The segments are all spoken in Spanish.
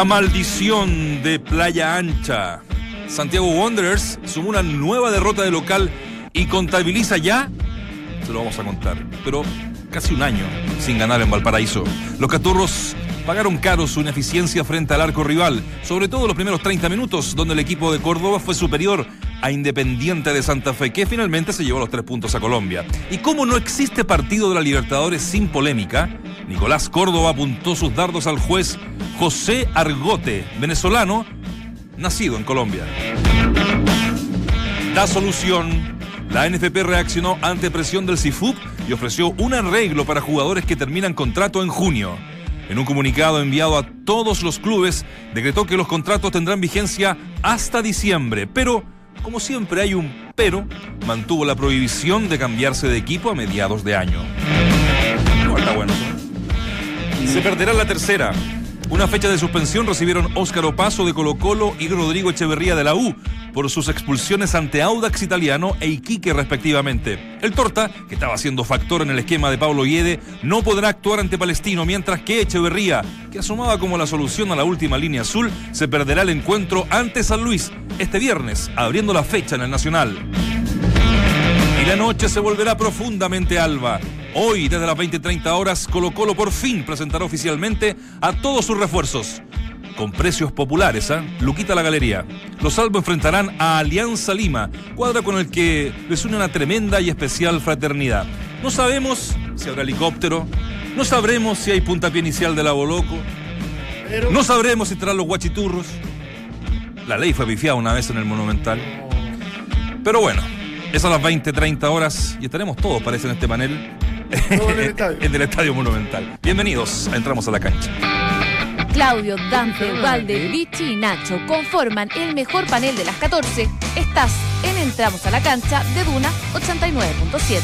La maldición de Playa Ancha. Santiago Wanderers sumó una nueva derrota de local y contabiliza ya, se lo vamos a contar, pero casi un año sin ganar en Valparaíso. Los caturros pagaron caro su ineficiencia frente al arco rival, sobre todo los primeros 30 minutos, donde el equipo de Córdoba fue superior a Independiente de Santa Fe, que finalmente se llevó los tres puntos a Colombia. Y como no existe partido de la Libertadores sin polémica, Nicolás Córdoba apuntó sus dardos al juez José Argote, venezolano, nacido en Colombia. Da solución. La NFP reaccionó ante presión del CIFUP y ofreció un arreglo para jugadores que terminan contrato en junio. En un comunicado enviado a todos los clubes, decretó que los contratos tendrán vigencia hasta diciembre, pero, como siempre hay un pero, mantuvo la prohibición de cambiarse de equipo a mediados de año. Se perderá la tercera. Una fecha de suspensión recibieron Óscar Opaso de Colo Colo y Rodrigo Echeverría de la U por sus expulsiones ante Audax Italiano e Iquique respectivamente. El Torta, que estaba siendo factor en el esquema de Pablo Guede, no podrá actuar ante Palestino, mientras que Echeverría, que asomaba como la solución a la última línea azul, se perderá el encuentro ante San Luis este viernes, abriendo la fecha en el Nacional. Y la noche se volverá profundamente alba. Hoy, desde las 20.30 horas, Colo Colo por fin presentará oficialmente a todos sus refuerzos. Con precios populares, ¿ah? Luquita la Galería. Los Albo enfrentarán a Alianza Lima, cuadra con el que les une una tremenda y especial fraternidad. No sabemos si habrá helicóptero, no sabremos si hay puntapié inicial de la Boloco, no sabremos si estarán los guachiturros. La ley fue pifiada una vez en el Monumental. Pero bueno, es a las 20, 30 horas y estaremos todos, parece, en este panel. En el estadio. en el Estadio Monumental. Bienvenidos a Entramos a la Cancha. Claudio, Dante, Valde, Vichy y Nacho conforman el mejor panel de las 14. Estás en Entramos a la cancha de Duna 89.7.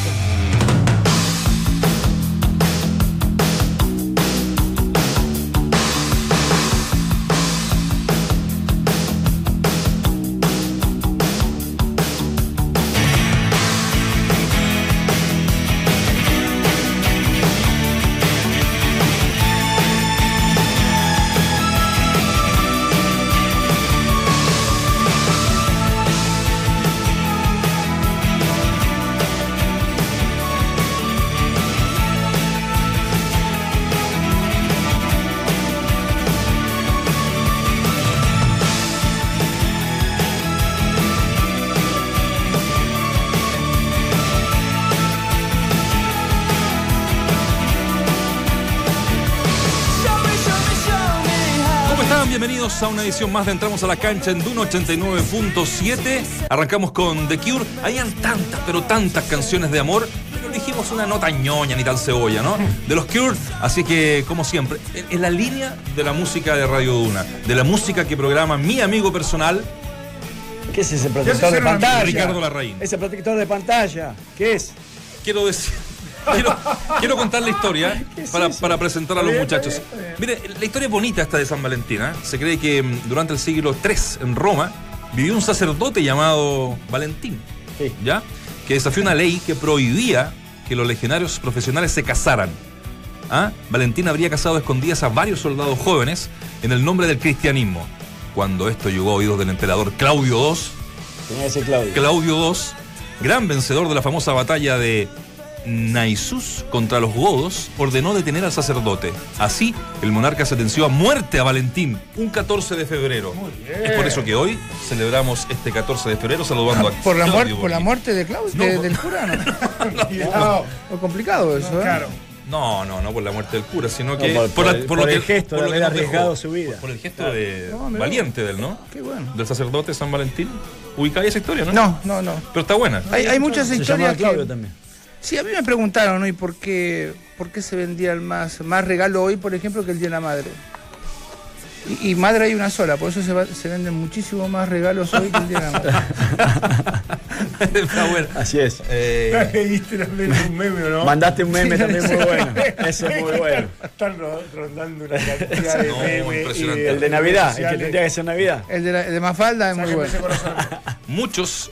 Bienvenidos a una edición más de Entramos a la Cancha en Duna 89.7. Arrancamos con The Cure. Habían tantas, pero tantas canciones de amor. Pero dijimos una nota ñoña ni tan cebolla, ¿no? De los Cure. Así que, como siempre, en la línea de la música de Radio Duna, de la música que programa mi amigo personal, ¿Qué es ese protector de pantalla? Ricardo Larraín. Ese protector de pantalla. ¿Qué es? quiero decir. Quiero, quiero contar la historia para, para presentar a los muchachos. Mire, la historia es bonita esta de San Valentín. ¿eh? Se cree que mm, durante el siglo III en Roma vivió un sacerdote llamado Valentín, Sí. ¿ya? Que desafió una ley que prohibía que los legionarios profesionales se casaran. ¿Ah? Valentín habría casado a escondidas a varios soldados jóvenes en el nombre del cristianismo. Cuando esto llegó a oídos del emperador Claudio II. Claudio II, gran vencedor de la famosa batalla de Naissus contra los godos, ordenó detener al sacerdote. Así, el monarca sentenció a muerte a Valentín un 14 de febrero. Es por eso que hoy celebramos este 14 de febrero saludando a Ah, Por la, muer- Claudio por la muerte de Claudio, No, de- por- del cura, ¿no? No, complicado eso, ¿eh? claro. No, no, no por la muerte del cura, sino No, que por- por la- el- por lo el que- gesto de lo que dejó. arriesgado su vida. Por el gesto de No, mirá. valiente del, ¿no? Qué bueno. Del sacerdote San Valentín. Ubicáis esa historia, ¿no? No, no, no. Pero está buena. Hay, hay muchas Se historias Claudio que... también. Sí, a mí me preguntaron, ¿no? ¿Y por qué, por qué se vendían más, más regalo hoy, por ejemplo, que el Día de la Madre? Y, y madre hay una sola, por eso se, va- se venden muchísimo más regalos hoy que el Día de la Madre. está. Así es. Eh, Leíste también un meme, ¿o ¿no? Mandaste un meme también muy bueno. Ese es muy bueno. Están ro- rondando una cantidad de No, memes. El de Navidad, el que tendría que ser Navidad. El de, la- el de Mafalda es muy bueno. muchos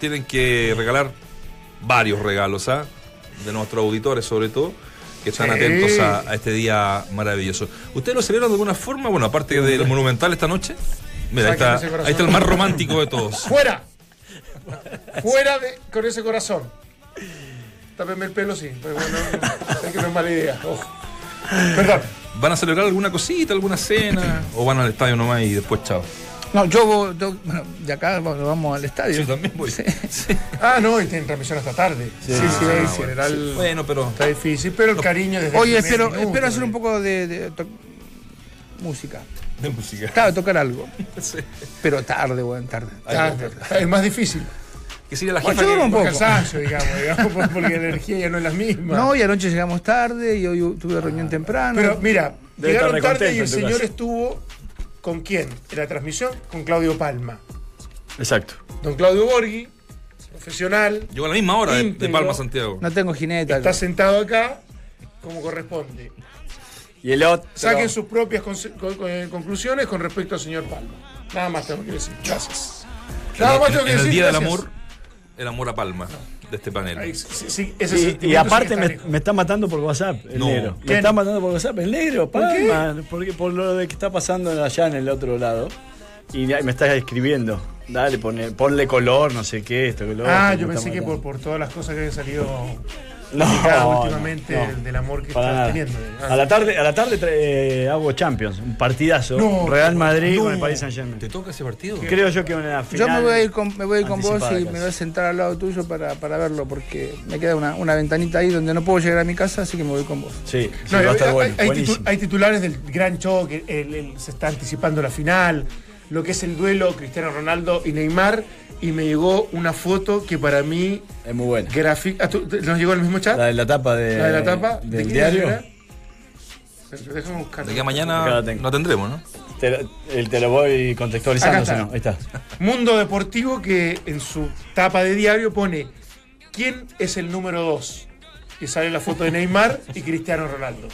tienen que regalar varios regalos, ¿ah? De nuestros auditores sobre todo. que están Sí. atentos a, a este día maravilloso. ¿Ustedes lo celebran de alguna forma? Bueno, aparte del Monumental esta noche. Mira, ahí está, ahí el más romántico de todos. ¡Fuera! Fuera de, con ese corazón. Tápeme el pelo, sí. Pero bueno, sé que no es mala idea. Perdón. ¿Van a celebrar alguna cosita, alguna cena? ¿O van al estadio nomás y después chao? No, yo, voy- yo- bueno, de acá vamos vamos al estadio. Yo también voy. Sí. Sí. Ah, no, y tienen transmisión hasta tarde. Sí, sí, Ah, en bueno. general Bueno, pero está difícil, pero el cariño desde Oye, espero, minuto, espero hacer un eh. poco de, música. de música. Claro, tocar algo. Sí. Pero tarde, weón, tarde. Ah, es más difícil. Que sería la Bueno, jefa yo que- duermo un poco. cansancio, digamos, digamos, por- porque la energía ya no es la misma. No, y anoche llegamos tarde y hoy tuve reunión temprano. Pero mira, Debe llegaron tarde y el señor estuvo con quién? En la transmisión, con Claudio Palma. Exacto. Don Claudio Borghi, profesional, Llegó a la misma hora de. Palma Santiago. no tengo jineta. está sentado acá como corresponde. Y el otro. Saquen sus propias con- con- conclusiones con respecto al señor Palma. Nada más tengo que decir. Gracias. Nada más En, tengo que decir. el Día del gracias. Amor, el amor a Palma de este panel. Ahí, sí, sí, ese Y, y sentimiento sí aparte me, me está matando por WhatsApp, el No. negro. ¿Quién? Me está matando por WhatsApp, el negro, ¿Por qué? Porque por lo de que está pasando allá en el otro lado. Y me está escribiendo. Dale, ponle, ponle color, no sé qué, esto, que lo Ah, yo pensé que por, por todas las cosas que habían salido No, últimamente no. Del, del amor que Para estás nada. teniendo. Ah, A la tarde, a la tarde tra- eh, hago Champions, un partidazo. No, Real Madrid no. con el Paris Saint Germain. ¿Te toca ese partido? Creo yo que una final. Yo me voy a ir con, me voy a ir con vos y me voy a sentar al lado tuyo para, para verlo, porque me queda una, una ventanita ahí donde no puedo llegar a mi casa, así que me voy con vos. Sí, sí, No, va a hay, estar hay- bueno. hay titu- buenísimo. hay titulares del gran choque, el- el- se está anticipando la final, lo que es el duelo Cristiano Ronaldo y Neymar, y me llegó una foto que para mí Es muy bueno. gráfica. ¿Nos llegó el mismo chat? La de la tapa de, La de la tapa ¿De del qué diario. era? Déjame buscar. De que mañana no tendremos, ¿no? Te, lo- el- te lo voy contextualizando, está. si no. Ahí está. Mundo Deportivo que en su tapa de diario pone ¿Quién es el número 2? Y sale la foto de Neymar y Cristiano Ronaldo.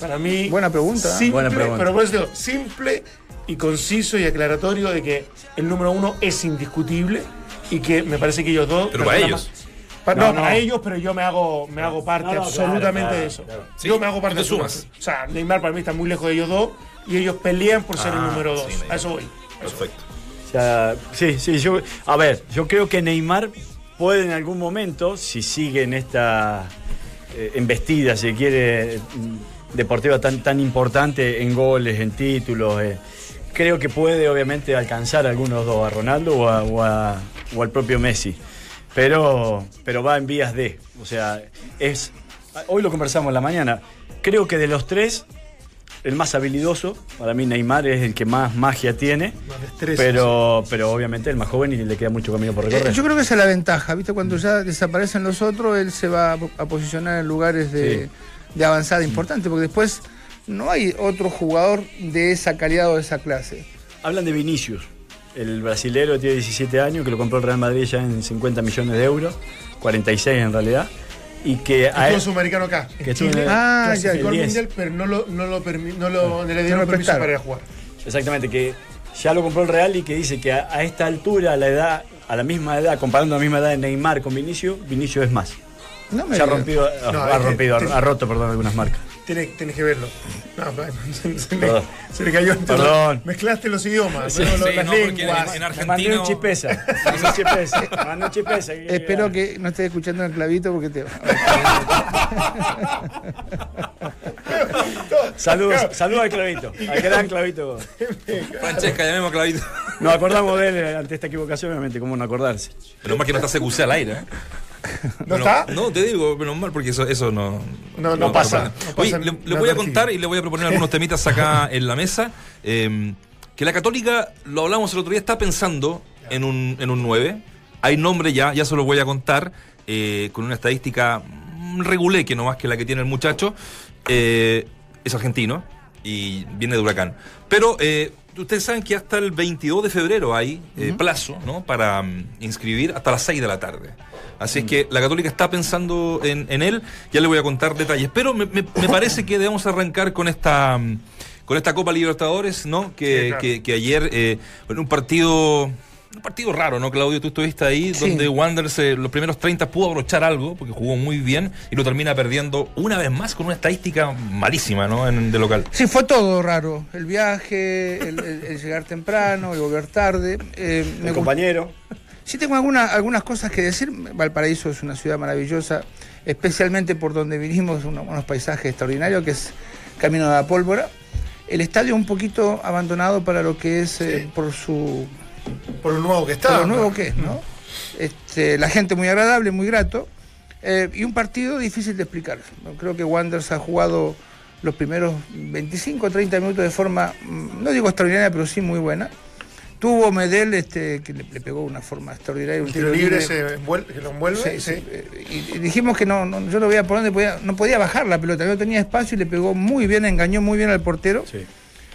Para mí. Buena pregunta. Simple, Buena pregunta. Pero por eso digo, simple y conciso y aclaratorio de que el número uno es indiscutible y que me parece que ellos dos. Pero para ellos. no, No, no. para ellos, pero yo me hago, me hago parte No, no, absolutamente claro, de eso. claro, claro. Sí, yo me hago parte de eso. sumas. O sea, Neymar para mí está muy lejos de ellos dos y ellos pelean por ser el Ah, número dos. A eso voy. Perfecto. O sea, sí, sí, yo, a ver, yo creo que Neymar puede en algún momento, si sigue en esta eh, embestida, si quiere, mm, deportiva tan, tan importante en goles, en títulos, eh, creo que puede obviamente alcanzar a algunos dos, a Ronaldo o, a- o a- o al propio Messi. Pero, pero va en vías de, o sea, es, hoy lo conversamos en la mañana, creo que de los tres, el más habilidoso, para mí Neymar es el que más magia tiene. Más destreza, Pero, pero obviamente el más joven y le queda mucho camino por recorrer. Eh, Yo creo que esa es la ventaja, ¿viste? Cuando ya desaparecen los otros, él se va a po- a posicionar en lugares de, Sí. de avanzada importante, porque después no hay otro jugador de esa calidad o de esa clase. Hablan de Vinicius, el brasilero que tiene 17 años, que lo compró el Real Madrid ya en 50 millones de euros, 46 en realidad, y que a él, sudamericano acá. Que Chile el- Ah, ya, clasificó al el 10. mundial, pero no, lo, no, lo permi- no, lo, no le dieron permiso para ir a jugar. exactamente, que ya lo compró el Real y que dice que a, a esta altura, a la edad, a la misma edad, comparando la misma edad de Neymar con Vinicius, Vinicius es más. No me Se ha digas. rompido, No, ha rompido, te- ha roto, perdón, algunas marcas. Tienes, tienes que verlo. No, se, se le, Perdón. se le cayó Perdón. los- Mezclaste los idiomas, las no, lenguas. en Me mandé Argentina. un chipesa. mandé un chipesa. mandé un chipesa. Espero que no estés escuchando el clavito porque te Saludos, saludos al clavito, al gran clavito. Francesca, llamemos a Clavito. Nos acordamos de él ante esta equivocación, obviamente, cómo no acordarse. Menos mal que no está CQC al aire. ¿eh? ¿No está? No, te digo, menos mal, porque eso, eso no, No, no pasa, no Oye, le, le voy a contar y le voy a proponer algunos temitas acá en la mesa. eh, que la Católica, lo hablamos el otro día, está pensando en un, en un 9. Hay nombre ya, ya se lo voy a contar, eh, con una estadística mm, regulé que no más que la que tiene el muchacho. Eh, es argentino y viene de Huracán. Pero eh, ustedes saben que hasta el 22 de febrero hay eh, plazo ¿no? para mm, inscribir hasta las 6 de la tarde. Así es que la Católica está pensando en, en él, ya le voy a contar detalles. Pero me, me- me parece que debemos arrancar con esta mm, con esta Copa Libertadores, ¿no? Que, Sí, claro. que- que ayer, eh, en un partido Un partido raro, ¿no, Claudio? Tú estuviste ahí, donde Wanderers los primeros 30 pudo abrochar algo, porque jugó muy bien, y lo termina perdiendo una vez más con una estadística malísima, ¿no? En, de local. Sí, fue todo raro. El viaje, el, llegar temprano, el volver tarde. Eh, el compañero. Sí tengo alguna, algunas cosas que decir. Valparaíso es una ciudad maravillosa, especialmente por donde vinimos, unos paisajes extraordinarios, que es Camino de la Pólvora. El estadio un poquito abandonado para lo que es eh, por su por lo nuevo que está. Por lo nuevo que es, ¿no? Este, la gente muy agradable, muy grato. Eh, y un partido difícil de explicar. Creo que Wanderers ha jugado los primeros 25 o 30 minutos de forma, mm, no digo extraordinaria, pero sí muy buena. Tuvo Medel, este, que le, pegó una forma extraordinaria. Un tiro, libre, que lo envuelve. Sí, Y, dijimos que no, yo no veía por dónde podía, no podía bajar la pelota, no tenía espacio y le pegó muy bien, engañó muy bien al portero.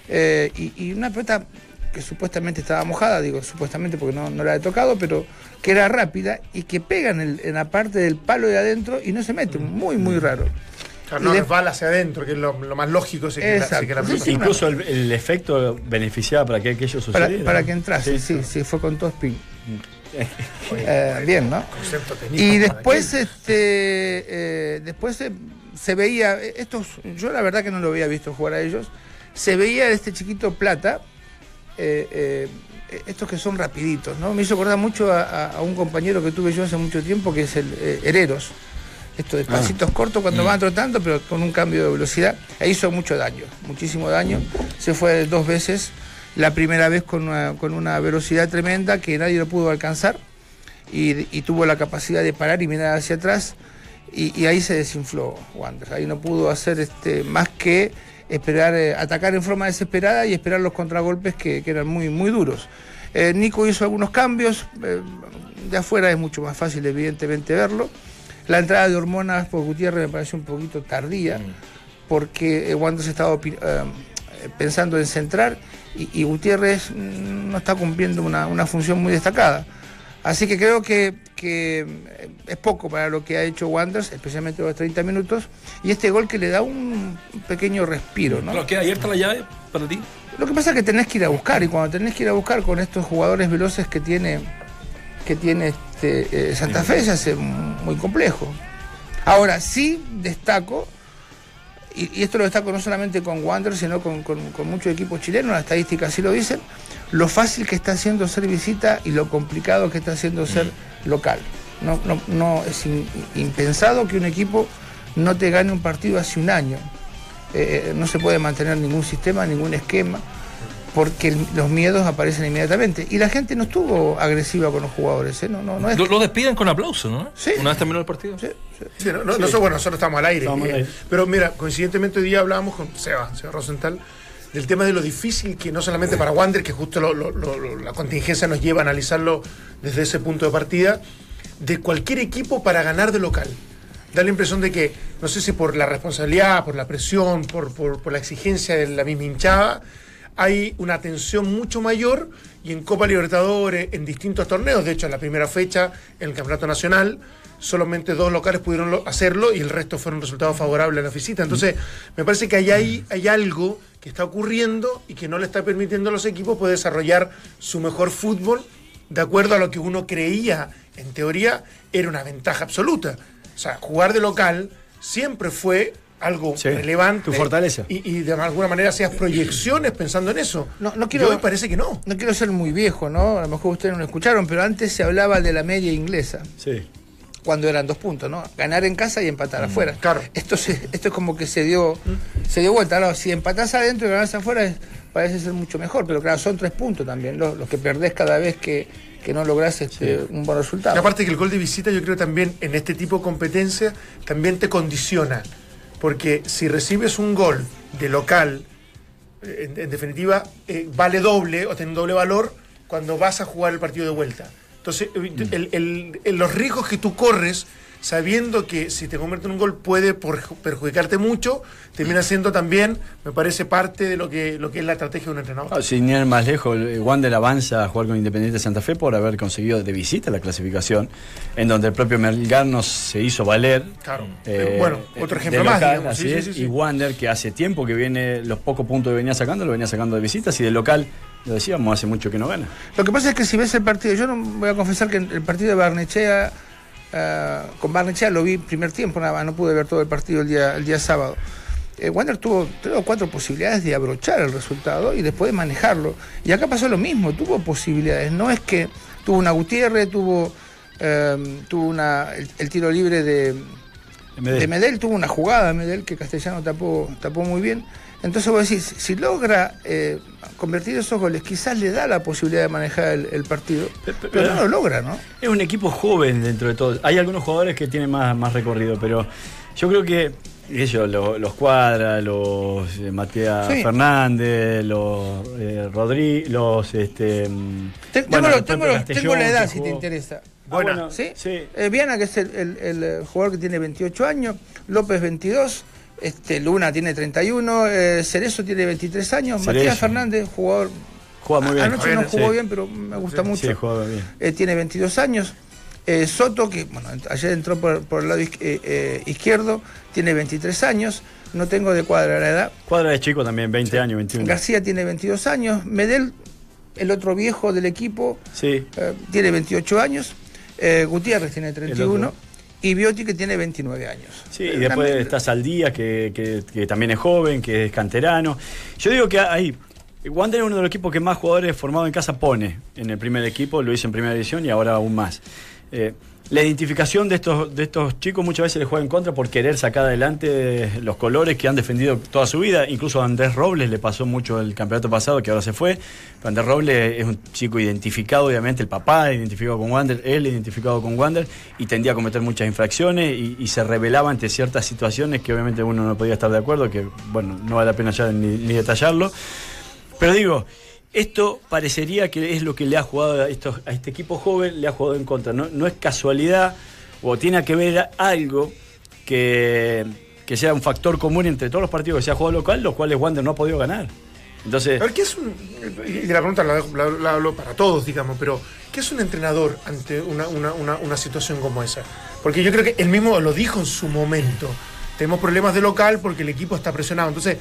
Eh, y, y, una pelota que supuestamente estaba mojada, digo supuestamente porque no, no la he tocado, pero que era rápida y que pega en, la parte del palo de adentro y no se mete, muy, muy raro. Claro, no resbala hacia adentro, que es lo, más lógico. Es que la, Incluso el, efecto beneficiaba para que aquello sucediera. Para, que entrase, sí, sí, fue con todo spin. Eh, bien, ¿no? Y después, este, eh, después se, veía, estos, yo la verdad que no lo había visto jugar a ellos, se veía este chiquito Plata, eh, eh, estos que son rapiditos, ¿no? Me hizo acordar mucho a, un compañero que tuve yo hace mucho tiempo, que es el eh, Hereros. Estos de pasitos ah. cortos cuando mm. van trotando, pero con un cambio de velocidad. E hizo mucho daño, muchísimo daño. Se fue dos veces, la primera vez con una, velocidad tremenda que nadie lo pudo alcanzar y, tuvo la capacidad de parar y mirar hacia atrás. Y, ahí se desinfló Wander. Ahí no pudo hacer este, más que esperar, eh, atacar en forma desesperada y esperar los contragolpes que, eran muy, muy duros. Eh, Nico hizo algunos cambios, eh, de afuera es mucho más fácil evidentemente verlo. La entrada de hormonas por Gutiérrez me pareció un poquito tardía, mm. porque Wander se estaba pensando en centrar y, Gutiérrez no está cumpliendo una función muy destacada. Así que creo que, es poco para lo que ha hecho Wanders, especialmente los 30 minutos, y este gol que le da un pequeño respiro. ¿no? ¿Queda abierta la llave para ti? Lo que pasa es que tenés que ir a buscar, y cuando tenés que ir a buscar con estos jugadores veloces que tiene, que tiene este, eh, Santa Fe, se hace muy complejo. Ahora, sí destaco, y, esto lo destaco no solamente con Wanderers, sino con, con muchos equipos chilenos, las estadísticas así lo dicen, lo fácil que está haciendo ser visita y lo complicado que está haciendo ser mm. local. No, no, no es impensado que un equipo no te gane un partido hace un año. Eh, eh, no se puede mantener ningún sistema, ningún esquema, porque los miedos aparecen inmediatamente. Y la gente no estuvo agresiva con los jugadores. ¿eh? No, no, no lo, despiden con aplauso, ¿no? Sí. Una vez terminó el partido. Sí, no, bueno, nosotros estamos al aire. Pero mira, coincidentemente hoy día hablábamos con Seba, Seba Rosenthal del tema de lo difícil que no solamente para Wander, que justo la contingencia nos lleva a analizarlo desde ese punto de partida, de cualquier equipo para ganar de local. Da la impresión de que, no sé si por la responsabilidad, por la presión, por, por la exigencia de la misma hinchada, hay una tensión mucho mayor y en Copa Libertadores, en distintos torneos, de hecho en la primera fecha, en el Campeonato Nacional, solamente dos locales pudieron hacerlo y el resto fueron resultados favorables a la visita. Entonces, me parece que hay, hay algo que está ocurriendo y que no le está permitiendo a los equipos poder desarrollar su mejor fútbol de acuerdo a lo que uno creía, en teoría, era una ventaja absoluta. O sea, jugar de local siempre fue algo relevante. Tu fortaleza. Y, de alguna manera hacías proyecciones pensando en eso. No, no quiero, me parece que no. No quiero ser muy viejo, ¿no? A lo mejor ustedes no lo escucharon, pero antes se hablaba de la media inglesa. Sí cuando eran dos puntos, ¿no? Ganar en casa y empatar mm, afuera. Claro. Esto, esto es como que se dio, se dio vuelta. Si empatás adentro y ganás afuera, parece ser mucho mejor, pero claro, son tres puntos también, los, los que perdés cada vez que, no lográs este, un buen resultado. Y aparte que el gol de visita yo creo también en este tipo de competencia también te condiciona, porque si recibes un gol de local, eh, en, definitiva, eh, vale doble o tiene un doble valor cuando vas a jugar el partido de vuelta. Entonces, el, los riesgos que tú corres sabiendo que si te convierte en un gol puede perjudicarte mucho, termina siendo también, me parece, parte de lo que, lo que es la estrategia de un entrenador. Ah, sin ir más lejos, Wander avanza a jugar con Independiente de Santa Fe por haber conseguido de visita la clasificación, en donde el propio Melgar nos se hizo valer. Claro. Eh, bueno, otro ejemplo más. así es, y Wander, que hace tiempo que viene, los pocos puntos que venía sacando, lo venía sacando de visitas y de local Lo decíamos, hace mucho que no gana. Lo que pasa es que si ves el partido, yo no voy a confesar que el partido de Barnechea, uh, con Barnechea lo vi primer tiempo, nada más, no pude ver todo el partido el día, el día sábado. Eh, Wander tuvo tres o cuatro posibilidades de abrochar el resultado y después de manejarlo. Y acá pasó lo mismo, tuvo posibilidades. No es que tuvo una Gutiérrez, tuvo, eh, tuvo una, el, el, tiro libre de Medel. de Medel, tuvo una jugada Medel que Castellano tapó, tapó muy bien. Entonces vos decís, si logra eh, convertir esos goles, quizás le da la posibilidad de manejar el, el partido, pero, pero, pero, no lo logra, ¿no? Es un equipo joven dentro de todo. Hay algunos jugadores que tienen más, más recorrido, pero yo creo que ellos, los, los Cuadra, los eh, Matías sí. Fernández, los eh, Rodríguez, los este. Te, bueno, tengo, la edad si te interesa. Bueno, bueno ¿sí? sí. Eh, Viana, que es el, el, el, jugador que tiene 28 años, López 22, este, Luna tiene 31, eh, Cerezo tiene 23 años, Cerezo. Matías Fernández, jugador. Juega muy bien. Anoche no jugó sí. bien, pero me gusta mucho. Sí, juega bien. Eh, tiene 22 años. Eh, Soto, que bueno, ayer entró por, por el lado eh, izquierdo, tiene 23 años. No tengo de cuadra la edad. Cuadra es chico también, 20 sí. años, 21. García tiene 22 años. Medel, el otro viejo del equipo, sí. eh, tiene 28 años. Eh, Gutiérrez tiene 31. Y Biotti que tiene 29 años. Sí, y después Realmente... está Saldía, que, que, que, también es joven, que es canterano. Yo digo que ahí, Wander es uno de los equipos que más jugadores formados en casa pone en el primer equipo, lo hizo en primera división y ahora aún más. Eh, la identificación de estos, de estos chicos muchas veces les juega en contra por querer sacar adelante los colores que han defendido toda su vida. Incluso a Andrés Robles le pasó mucho el campeonato pasado, que ahora se fue. Andrés Robles es un chico identificado, obviamente, el papá identificado con Wander, él identificado con Wander, y tendía a cometer muchas infracciones y, se revelaba ante ciertas situaciones que obviamente uno no podía estar de acuerdo, que bueno, no vale la pena ya ni detallarlo. Pero digo, esto parecería que es lo que le ha jugado a, este equipo joven, le ha jugado en contra. No, no es casualidad o tiene que ver algo que, que, sea un factor común entre todos los partidos que se ha jugado local, los cuales Wander no ha podido ganar. Entonces, a ver, ¿qué es un, la pregunta la, la, la, hablo para todos, digamos, pero ¿qué es un entrenador ante una, una, una, una situación como esa? Porque yo creo que él mismo lo dijo en su momento. Tenemos problemas de local porque el equipo está presionado. Entonces,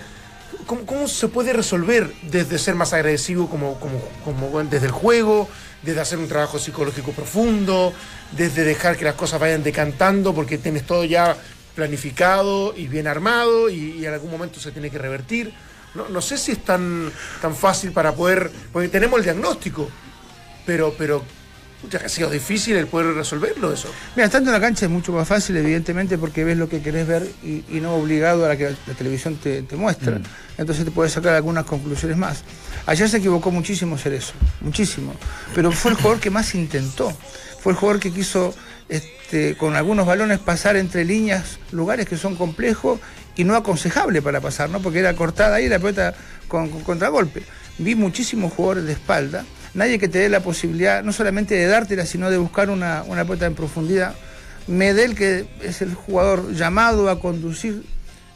¿Cómo, ¿Cómo, se puede resolver desde ser más agresivo como, como, como, desde el juego, desde hacer un trabajo psicológico profundo, desde dejar que las cosas vayan decantando porque tienes todo ya planificado y bien armado y, y en algún momento se tiene que revertir? No, no, sé si es tan, tan fácil para poder, porque tenemos el diagnóstico, pero, pero ha sido difícil el poder resolverlo eso. Mira, estando en la cancha es mucho más fácil, evidentemente, porque ves lo que querés ver y, y no obligado a la que la, la televisión te, te muestra. Mm. Entonces te puedes sacar algunas conclusiones más. Ayer se equivocó muchísimo Cerezo, muchísimo. Pero fue el jugador que más intentó. Fue el jugador que quiso este, con algunos balones pasar entre líneas, lugares que son complejos y no aconsejable para pasar, ¿no? Porque era cortada ahí la pelota con, con contragolpe. Vi muchísimos jugadores de espalda nadie que te dé la posibilidad no solamente de dártela, sino de buscar una, una pelota en profundidad. Medel, que es el jugador llamado a conducir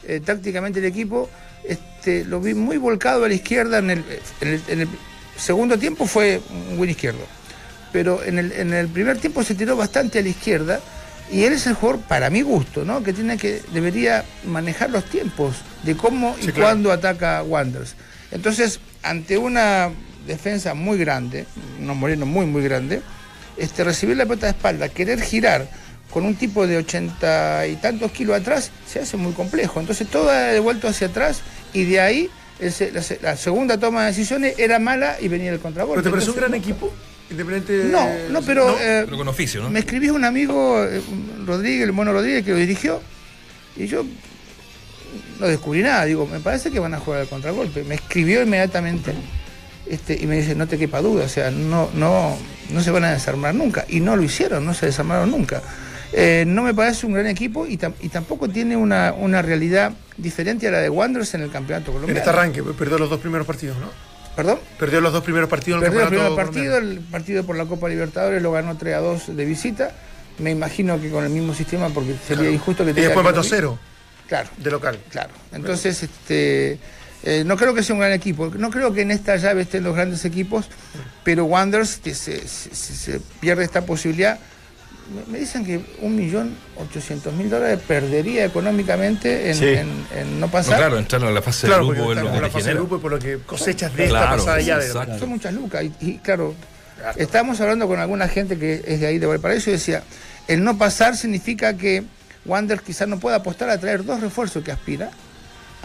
eh, tácticamente el equipo, este, lo vi muy volcado a la izquierda. En el, en el, en el segundo tiempo fue un buen izquierdo, pero en el, en el primer tiempo se tiró bastante a la izquierda. Y él es el jugador, para mi gusto, ¿no? que tiene que debería manejar los tiempos de cómo sí, y claro. cuándo ataca Wanderers. Entonces, ante una defensa muy grande, unos morenos muy, muy grande, este, recibir la pelota de espalda, querer girar con un tipo de ochenta y tantos kilos atrás, se hace muy complejo. Entonces todo ha devuelto hacia atrás y de ahí ese, la, la, segunda toma de decisiones era mala y venía el contragolpe. ¿Pero te parece un gran equipo? Independiente no, no, pero, ¿No? Eh, pero con oficio, ¿no? Me escribió un amigo, eh, Rodríguez, el mono Rodríguez, que lo dirigió, y yo no descubrí nada. Digo, me parece que van a jugar al contragolpe. Me escribió inmediatamente este, y me dice, no te quepa duda, o sea, no, no, no se van a desarmar nunca. Y no lo hicieron, no se desarmaron nunca. Eh, no me parece un gran equipo y, tam y tampoco tiene una, una, realidad diferente a la de Wanderers en el campeonato colombiano. En este arranque, perdió los dos primeros partidos, ¿no? ¿Perdón? Perdió los dos primeros partidos en el Perdió el primer partido, el partido por la Copa Libertadores lo ganó 3 a 2 de visita. Me imagino que con el mismo sistema, porque sería claro. injusto que Y después mató cero. Claro. De local. Claro. Entonces, este. Eh, no creo que sea un gran equipo, no creo que en esta llave estén los grandes equipos, pero Wanderers, que se, se, se pierde esta posibilidad, me dicen que un millón ochocientos mil dólares perdería económicamente en, no pasar. claro, entrar en la fase de grupo en lo que la fase de grupo y por lo que cosechas de esta pasada ya de Son muchas lucas y, claro, estábamos hablando con alguna gente que es de ahí de Valparaíso y decía, el no pasar significa que Wander quizás no pueda apostar a traer dos refuerzos que aspira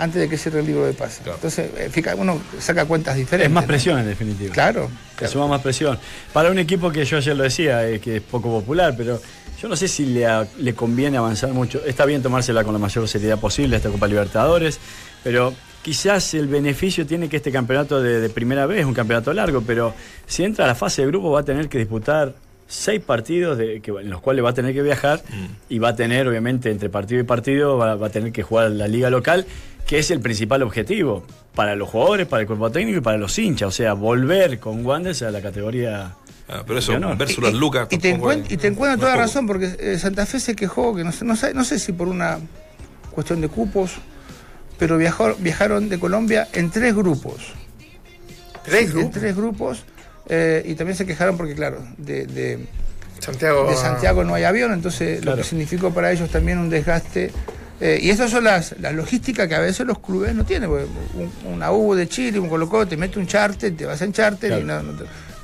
antes de que cierre el libro de pase. Entonces, eh, uno saca cuentas diferentes. Es más presión, en definitiva. Claro. Se suma más presión. Para un equipo que yo ayer lo decía, eh, que es poco popular, pero yo no sé si le, le conviene avanzar mucho. Está bien tomársela con la mayor seriedad posible esta Copa Libertadores, pero quizás el beneficio tiene que este campeonato de, primera vez, un campeonato largo, pero si entra a la fase de grupo va a tener que disputar seis partidos de, que, en los cuales va a tener que viajar mm. y va a tener, obviamente, entre partido y partido, va, va, a tener que jugar la liga local que es el principal objetivo para los jugadores, para el cuerpo técnico y para los hinchas. O sea, volver con Wanderers a la categoría. Ah, pero eso, versus las lucas. Y, te, encuentro toda razón, porque eh, Santa Fe se quejó, que no sé, no sé, no sé si por una cuestión de cupos, pero viajó, viajaron de Colombia en tres grupos. ¿Tres grupos? En tres grupos. Eh, y también se quejaron porque, claro, de, Santiago, de Santiago no hay avión, entonces lo que significó para ellos también un desgaste eh, y esas son las, las, logísticas que a veces los clubes no tienen. Un, una U de Chile, un Colocó, te mete un charter, te vas en charter y no,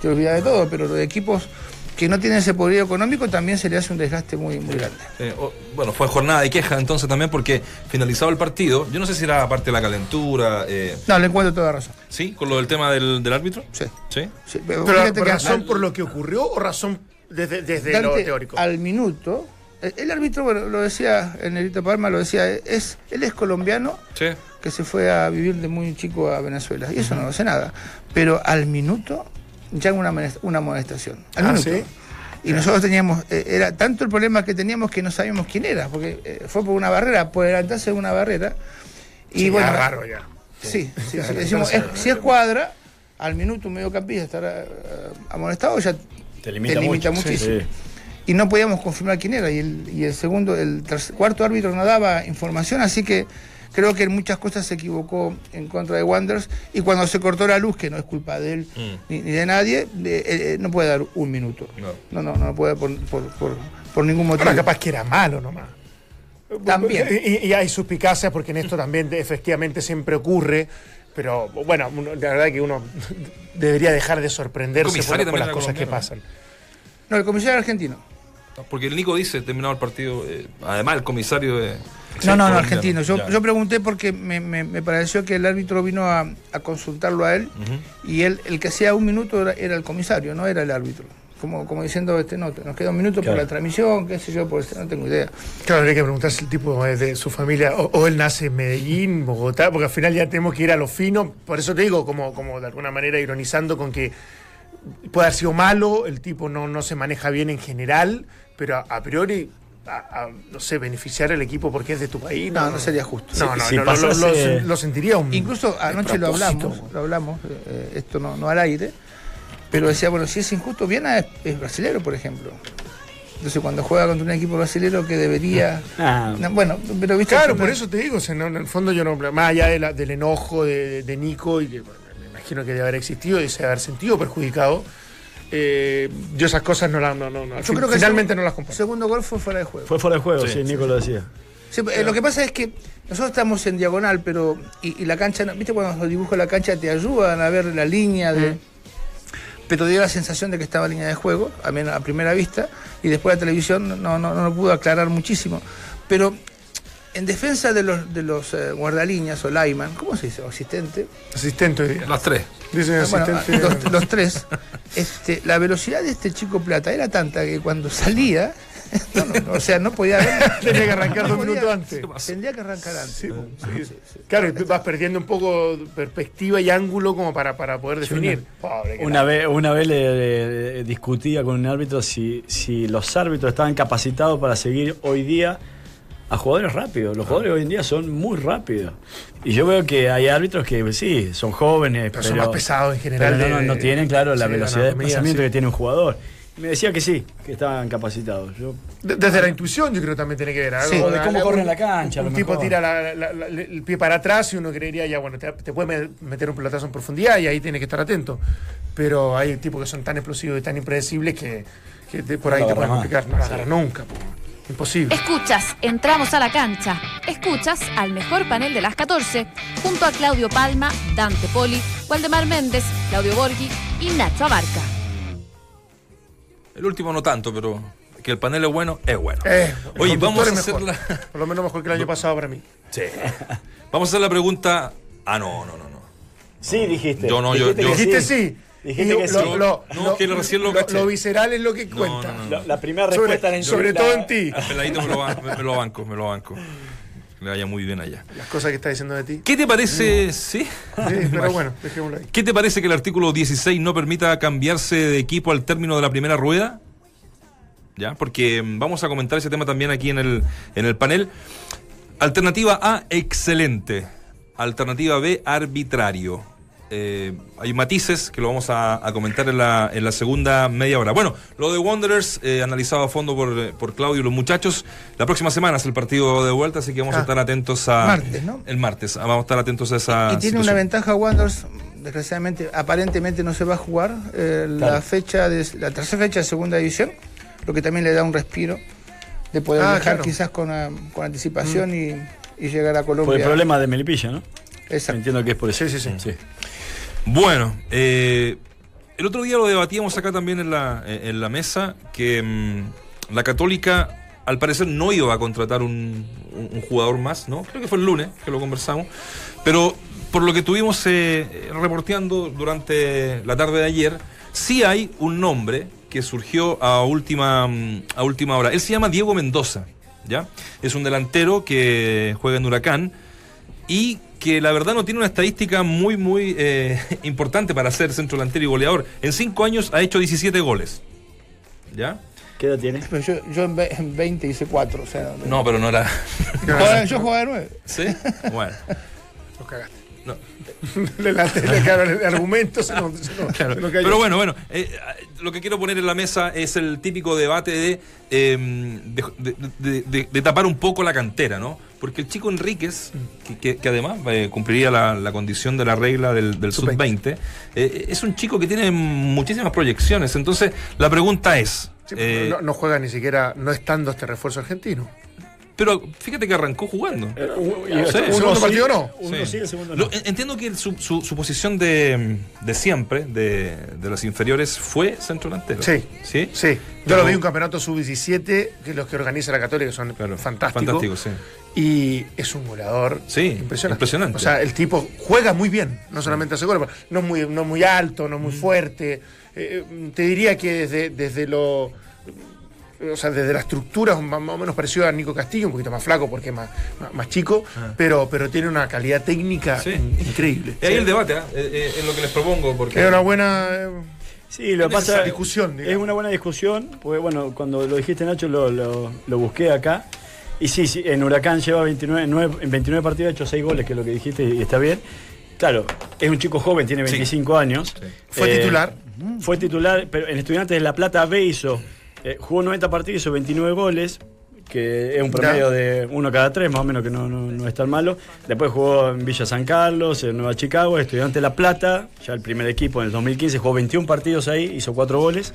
te, olvidas de todo. Pero los equipos que no tienen ese poder económico también se le hace un desgaste muy, muy grande. Eh, bueno, fue jornada de queja entonces también porque finalizado el partido, yo no sé si era aparte de la calentura. Eh, no, le encuentro toda razón. ¿Sí? ¿Con lo del tema del, del árbitro? Sí. ¿Sí? pero, razón por lo que ocurrió o razón desde, desde lo teórico? Al minuto el árbitro, bueno, lo decía, el Negrito Palma lo decía, es, él es colombiano que se fue a vivir de muy chico a Venezuela. Y eso no hace nada. Pero al minuto ya una, una amonestación. Al ah, Y nosotros teníamos, eh, era tanto el problema que teníamos que no sabíamos quién era, porque eh, fue por una barrera, por adelantarse de una barrera. Y bueno. raro ya. Sí, sí, decimos, si es cuadra, al minuto un mediocampista estará amonestado, ya te limita, muchísimo y no podíamos confirmar quién era. Y el, y el segundo, el cuarto árbitro no daba información, así que creo que en muchas cosas se equivocó en contra de Wanderers. Y cuando se cortó la luz, que no es culpa de él mm. ni, de nadie, eh, eh, no puede dar un minuto. No, no, no, puede por, por, ningún motivo. Capaz que era malo nomás. También. Y, hay suspicacias porque en esto también efectivamente siempre ocurre. Pero bueno, la verdad que uno debería dejar de sorprenderse por, las cosas que pasan. No, el comisario argentino. Porque el Nico dice, terminado el partido, eh, además el comisario de... No, no, no, argentino. Yo, yo pregunté porque me, me, pareció que el árbitro vino a, consultarlo a él y él, el que hacía un minuto era, el comisario, no era el árbitro. Como, como diciendo, este, no, nos queda un minuto por la transmisión, qué sé yo, por este, no tengo idea. Claro, habría que preguntarse el tipo de su familia, o, él nace en Medellín, Bogotá, porque al final ya tenemos que ir a lo fino. Por eso te digo, como, como de alguna manera ironizando con que puede haber sido malo, el tipo no, no se maneja bien en general, pero a, priori no sé, beneficiar al equipo porque es de tu país. No, no, sería justo. No, no, no, lo, sentiría un. Incluso anoche lo hablamos, lo hablamos, eh, esto no, no al aire, pero decía, bueno, si es injusto, Viena es, es brasilero, por ejemplo. Entonces, cuando juega contra un equipo brasilero que debería. Ah. bueno, pero viste. Claro, por eso te digo, en el fondo yo no. Más allá del enojo de, de Nico, y que me imagino que debe haber existido y se debe haber sentido perjudicado eh, yo esas cosas no las. No, no, yo creo que finalmente no las compré. El segundo gol fue fuera de juego. Fue fuera de juego, sí, Nico lo decía. Eh, lo que pasa es que nosotros estamos en diagonal, pero. Y, la cancha, ¿viste cuando los dibujos la cancha te ayudan a ver la línea de. Pero dio la sensación de que estaba en línea de juego, a, a primera vista, y después la televisión no, no, no lo pudo aclarar muchísimo. Pero en defensa de los, de los eh, guardalíneas o Lyman, ¿cómo se dice? asistente. Asistente. Los tres. Dicen asistente. los, tres. Este, la velocidad de este chico Plata era tanta que cuando salía, o sea, no podía ver. Tenía que arrancar dos minutos antes. Tendría que arrancar antes. claro, vas perdiendo un poco perspectiva y ángulo como para, para poder definir. una, vez, una vez le, discutía con un árbitro si, si los árbitros estaban capacitados para seguir hoy día a jugadores rápidos. Los jugadores hoy en día son muy rápidos. Y yo veo que hay árbitros que sí, son jóvenes, pero, son más pesados en general. no, tienen, claro, la velocidad de desplazamiento que tiene un jugador. me decía que sí, que estaban capacitados. Desde la intuición yo creo que también tiene que ver. Sí, de cómo corre en la cancha. Un, tipo tira el pie para atrás y uno creería ya, bueno, te, puede meter un pelotazo en profundidad y ahí tiene que estar atento. Pero hay tipos que son tan explosivos y tan impredecibles que, por ahí te pueden complicar. No agarra nunca. Imposible. Escuchas, entramos a la cancha. Escuchas al mejor panel de las 14, junto a Claudio Palma, Dante Poli, Waldemar Méndez, Claudio Borghi y Nacho Abarca. El último no tanto, pero que el panel es bueno, es bueno. Eh, Oye, vamos a hacer la... Por lo menos mejor que el año pasado para mí. Sí. vamos a hacer la pregunta. Ah, no, no, no, no. Sí, dijiste. Yo no, yo, Dijiste sí. Dijiste que sí. Lo, no, que recién lo, lo, visceral es lo que cuenta. la primera respuesta sobre, en Sobre todo en ti. El peladito me lo, me, lo banco, me lo banco. Que le vaya muy bien allá. Las cosas que está diciendo de ti. ¿Qué te parece? Sí. sí pero bueno, dejémoslo ahí. ¿Qué te parece que el artículo 16 no permita cambiarse de equipo al término de la primera rueda? ¿Ya? Porque mm, vamos a comentar ese tema también aquí en el, en el panel. Alternativa A, excelente. Alternativa B, arbitrario. Eh, hay matices que lo vamos a, comentar en la, en la, segunda media hora. Bueno, lo de Wanderers, eh, analizado a fondo por, eh, por, Claudio y los muchachos. La próxima semana es el partido de vuelta, así que vamos a ah. estar atentos a. Martes, ¿no? El martes, vamos a estar atentos a esa. Y, tiene una ventaja Wanderers, desgraciadamente, aparentemente no se va a jugar la fecha de la tercera fecha de segunda división, lo que también le da un respiro de poder ah, viajar quizás con, ah, con anticipación mm. y, llegar a Colombia. Por el problema de Melipilla, ¿no? Exacto. Entiendo que es por eso. sí, sí. sí. Bueno, eh, el otro día lo debatíamos acá también en la, en la mesa, que mm, la Católica al parecer no iba a contratar un, jugador más, ¿no? Creo que fue el lunes que lo conversamos, pero por lo que tuvimos eh, reporteando durante la tarde de ayer, sí hay un nombre que surgió a última, mm, a última hora. Él se llama Diego Mendoza, ¿ya? Es un delantero que juega en Huracán y que la verdad no tiene una estadística muy, muy eh, importante para ser centro delantero y goleador. En cinco años ha hecho 17 goles. ¿Ya? ¿Qué edad tiene? yo, yo en 20 hice 4, o sea... No, pero no era... yo jugaba de 9. ¿Sí? Bueno. Los cagaste. No. le, el argumento se no, Pero bueno, bueno, eh, lo que quiero poner en la mesa es el típico debate de, em, de, tapar un poco la cantera, ¿no? Porque el chico Enríquez, que, además eh, cumpliría la, condición de la regla del, sub-20, eh, es un chico que tiene muchísimas proyecciones. Entonces, la pregunta es... no, no juega ni siquiera, no estando este refuerzo argentino. Pero fíjate que arrancó jugando. Eh, ¿El segundo partido no? Uno sí. el segundo no. entiendo que su, su, posición de, de siempre, de, de, los inferiores, fue centro delantero. Sí. ¿Sí? Sí. Yo lo vi un campeonato sub-17, que los que organiza la Católica son fantásticos. Fantásticos, sí. Y es un goleador sí, impresionante. impresionante. O sea, el tipo juega muy bien, no solamente hace goles, no muy, no muy alto, no muy mm. fuerte. Eh, te diría que desde, desde lo o sea, desde la estructura más, o menos parecido a Nico Castillo, un poquito más flaco porque es más, más, chico, ah. pero, pero tiene una calidad técnica increíble. Y ahí el debate, ¿eh? Eh, eh, es lo que les propongo. Porque... Es una buena... Sí, lo pasa. Discusión, es una buena discusión, porque bueno, cuando lo dijiste Nacho lo, lo, busqué acá. Y sí, sí, en Huracán lleva 29, en 29 partidos, ha hecho 6 goles, que es lo que dijiste, y está bien. Claro, es un chico joven, tiene 25 años. Fue titular. Fue titular, pero en Estudiantes de La Plata B hizo eh, jugó 90 partidos, hizo 29 goles, que es un promedio de uno cada tres, más o menos, que no, no, es tan malo. Después jugó en Villa San Carlos, en Nueva Chicago, Estudiante La Plata, ya el primer equipo en el 2015, jugó 21 partidos ahí, hizo 4 goles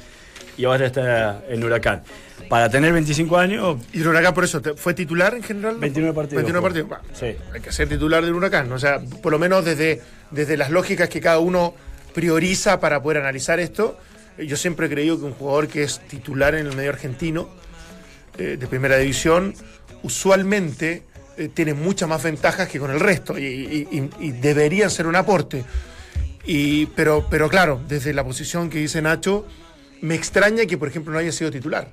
y ahora está en Huracán. Para tener 25 años. ¿Y el Huracán por eso fue titular en general? 29 partidos. 29 partidos. sí. Hay que ser titular del Huracán. O sea, por lo menos desde, desde las lógicas que cada uno prioriza para poder analizar esto yo siempre he creído que un jugador que es titular en el medio argentino eh, de primera división, usualmente eh, tiene muchas más ventajas que con el resto y, deberían ser un aporte. pero, pero claro, desde la posición que dice Nacho, me extraña que, por ejemplo, no haya sido titular.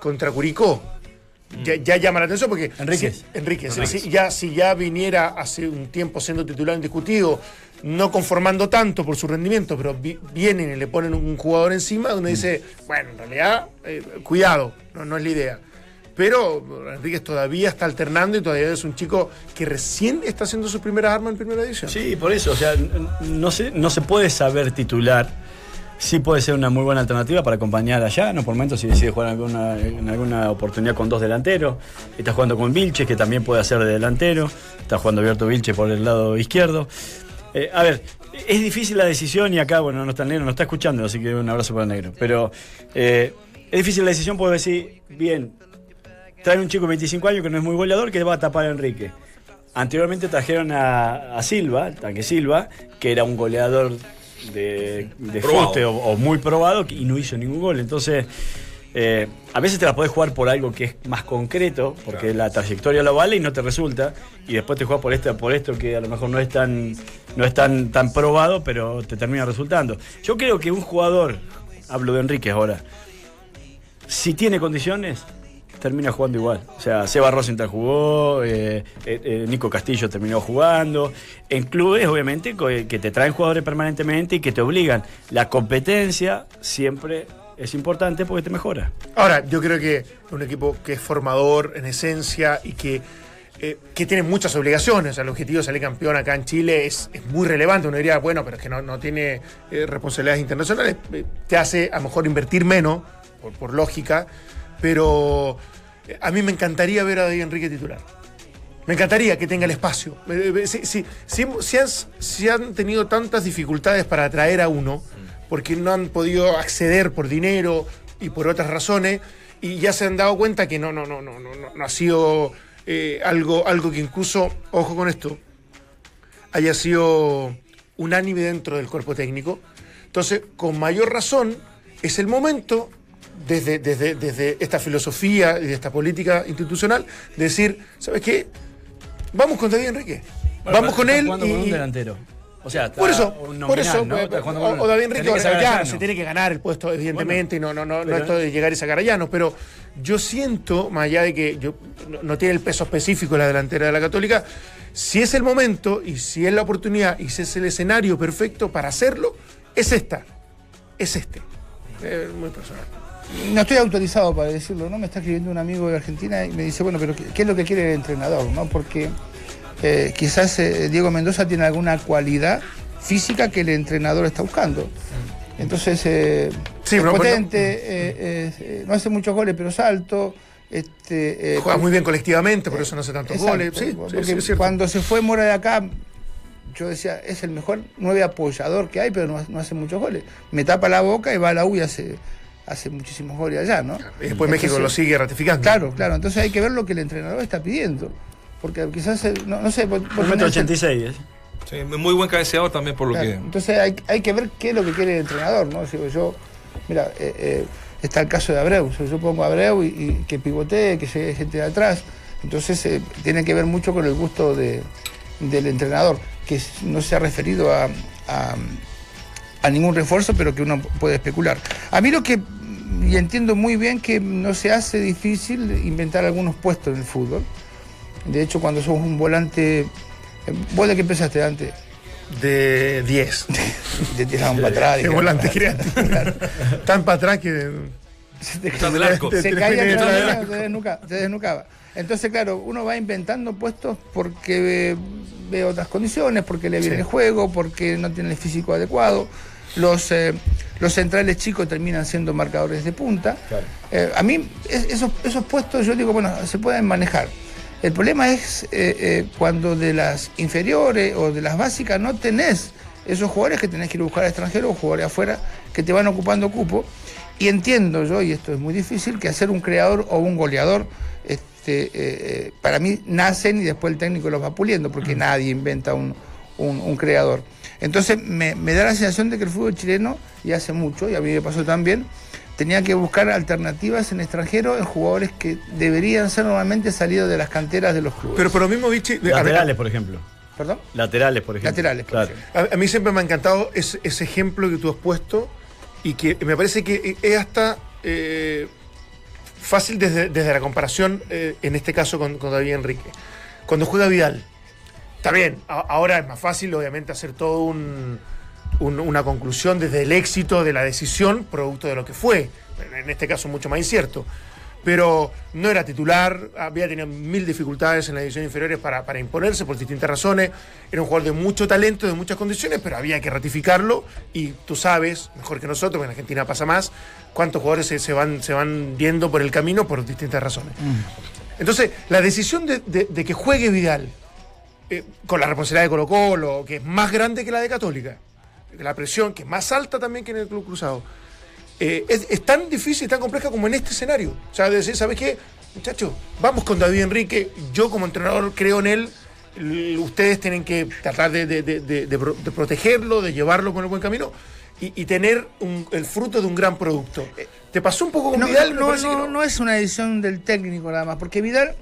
Contra Curicó. Ya, llama la atención porque Enrique, ya, si ya viniera hace un tiempo siendo titular indiscutido, no conformando tanto por su rendimiento, pero vienen y le ponen un jugador encima donde dice, bueno, en realidad, eh, cuidado, no, es la idea. Pero Enríquez todavía está alternando y todavía es un chico que recién está haciendo sus primeras armas en primera división. Sí, por eso, o sea, no se, no se puede saber titular sí puede ser una muy buena alternativa para acompañar allá, no por momento si decide jugar en alguna oportunidad con dos delanteros. Está jugando con Vilches, que también puede hacer de delantero. Está jugando Alberto Vilches por el lado izquierdo. Eh, a ver, es difícil la decisión y acá, bueno, no está el negro, no está escuchando, así que un abrazo para el negro. Pero eh, es difícil la decisión porque decir, bien, trae un chico de 25 años que no es muy goleador que va a tapar a Enrique. Anteriormente trajeron a, a Silva, Tanque Silva, que era un goleador de, de o, muy probado y no hizo ningún gol. Entonces, eh, a veces te la podés jugar por algo que es más concreto, porque la trayectoria lo vale y no te resulta, y después te juegas por esto, por esto que a lo mejor no es tan, no es tan, tan probado, pero te termina resultando. Yo creo que un jugador, hablo de Enrique ahora, si tiene condiciones, termina jugando igual. O sea, Seba Rosenthal jugó, eh, eh, eh, Nico Castillo terminó jugando. En clubes, obviamente, que te traen jugadores permanentemente y que te obligan. La competencia siempre es importante porque te mejora. Ahora, yo creo que un equipo que es formador en esencia y que, que tiene muchas obligaciones. el objetivo de salir campeón acá en Chile es, muy relevante. Uno diría, bueno, pero es que no, tiene responsabilidades internacionales. te hace a lo mejor invertir menos, por, por lógica pero eh, a mí me encantaría ver a David Enrique titular. Me encantaría que tenga el espacio. Si, han, tenido tantas dificultades para atraer a uno, porque no han podido acceder por dinero y por otras razones, y ya se han dado cuenta que no, no, no, no, no, no ha sido eh, algo, algo que incluso, ojo con esto, haya sido unánime dentro del cuerpo técnico. Entonces, con mayor razón, es el momento desde, desde, desde esta filosofía y de esta política institucional, decir, ¿sabes qué? Vamos con David Enrique. Vamos con él. Y, un delantero. O sea, por eso, por eso, o, David Enrique ya se tiene que ganar el puesto, evidentemente, y no, no, no, no esto de llegar y sacar a Llanos, pero yo siento, más allá de que yo, no, tiene el peso específico la delantera de la Católica, si es el momento y si es la oportunidad y si es el escenario perfecto para hacerlo, es esta, es este. muy personal no estoy autorizado para decirlo, ¿no? Me está escribiendo un amigo de Argentina y me dice, bueno, pero ¿qué, es lo que quiere el entrenador, ¿no? Porque eh, quizás eh, Diego Mendoza tiene alguna cualidad física que el entrenador está buscando. Entonces, eh, es potente, no hace muchos goles, pero es alto. Este, Juega muy bien colectivamente, por eso no hace tantos goles. Sí, cuando se fue Mora de acá, yo decía, es el mejor nueve apoyador que hay, pero no, hace muchos goles. Me tapa la boca y va a la U y hace hace muchísimos goles allá, ¿no? Y después México lo sigue ratificando. Claro, claro. Entonces hay que ver lo que el entrenador está pidiendo. Porque quizás, eh, no, sé... Por, por metro 86, ¿eh? Sí, muy buen cabeceador también por lo que... Entonces hay, hay, que ver qué es lo que quiere el entrenador, ¿no? yo, mira, eh, eh, está el caso de Abreu. yo pongo a Abreu y, que pivotee, que llegue gente de atrás. Entonces tiene que ver mucho con el gusto de, del entrenador, que no se ha referido a, a, a ningún refuerzo, pero que uno puede especular. A mí lo que y entiendo muy bien que no se hace difícil inventar algunos puestos en el fútbol. De hecho, cuando somos un volante. Eh, ¿Vos de qué empezaste antes? De 10. de tiraban para atrás. De volante creativo. Tan para atrás que. Se, se caía, se desnucaba. Entonces, claro, uno va inventando puestos porque ve, otras condiciones, porque le viene el juego, porque no tiene el físico adecuado. Los. Eh, los centrales chicos terminan siendo marcadores de punta. Eh, a mí esos, esos puestos yo digo, bueno, se pueden manejar. El problema es eh, cuando de las inferiores o de las básicas no tenés esos jugadores que tenés que ir a buscar a extranjeros o jugadores afuera que te van ocupando cupo. Y entiendo yo, y esto es muy difícil, que hacer un creador o un goleador, este, para mí nacen y después el técnico los va puliendo, porque nadie inventa un, un creador. Entonces me, da la sensación de que el fútbol chileno, y hace mucho, y a mí me pasó también, tenía que buscar alternativas en extranjero en jugadores que deberían ser normalmente salidos de las canteras de los clubes. Pero por lo mismo, Vichy... Laterales, por ejemplo. ¿Perdón? Laterales, por ejemplo. Laterales, por ejemplo. A, mí siempre me ha encantado ese, ejemplo que tú has puesto y que me parece que es hasta eh, fácil desde, la comparación, eh, en este caso con, con David Enrique. Cuando juega Vidal, Está bien, ahora es más fácil, obviamente, hacer todo una conclusión desde el éxito de la decisión, producto de lo que fue. En este caso, mucho más incierto. pero no era titular, había tenido mil dificultades en las divisiones inferiores para, para, imponerse por distintas razones. Era un jugador de mucho talento, de muchas condiciones, pero había que ratificarlo. Y tú sabes, mejor que nosotros, que en Argentina pasa más, cuántos jugadores se, van, se van viendo por el camino por distintas razones. Mm. Entonces, la decisión de, que juegue Vidal eh, con la responsabilidad de Colo Colo, que es más grande que la de Católica, la presión que es más alta también que en el Club Cruzado eh, es, tan difícil y tan compleja como en este escenario. O sea, decir, ¿sabes qué? Muchachos, vamos con David Enrique, yo como entrenador creo en él, ustedes tienen que tratar de, protegerlo, de llevarlo con el buen camino y, tener el fruto de un gran producto. Eh, ¿Te pasó un poco con Vidal? No, no, no, es una decisión del técnico nada más, porque Vidal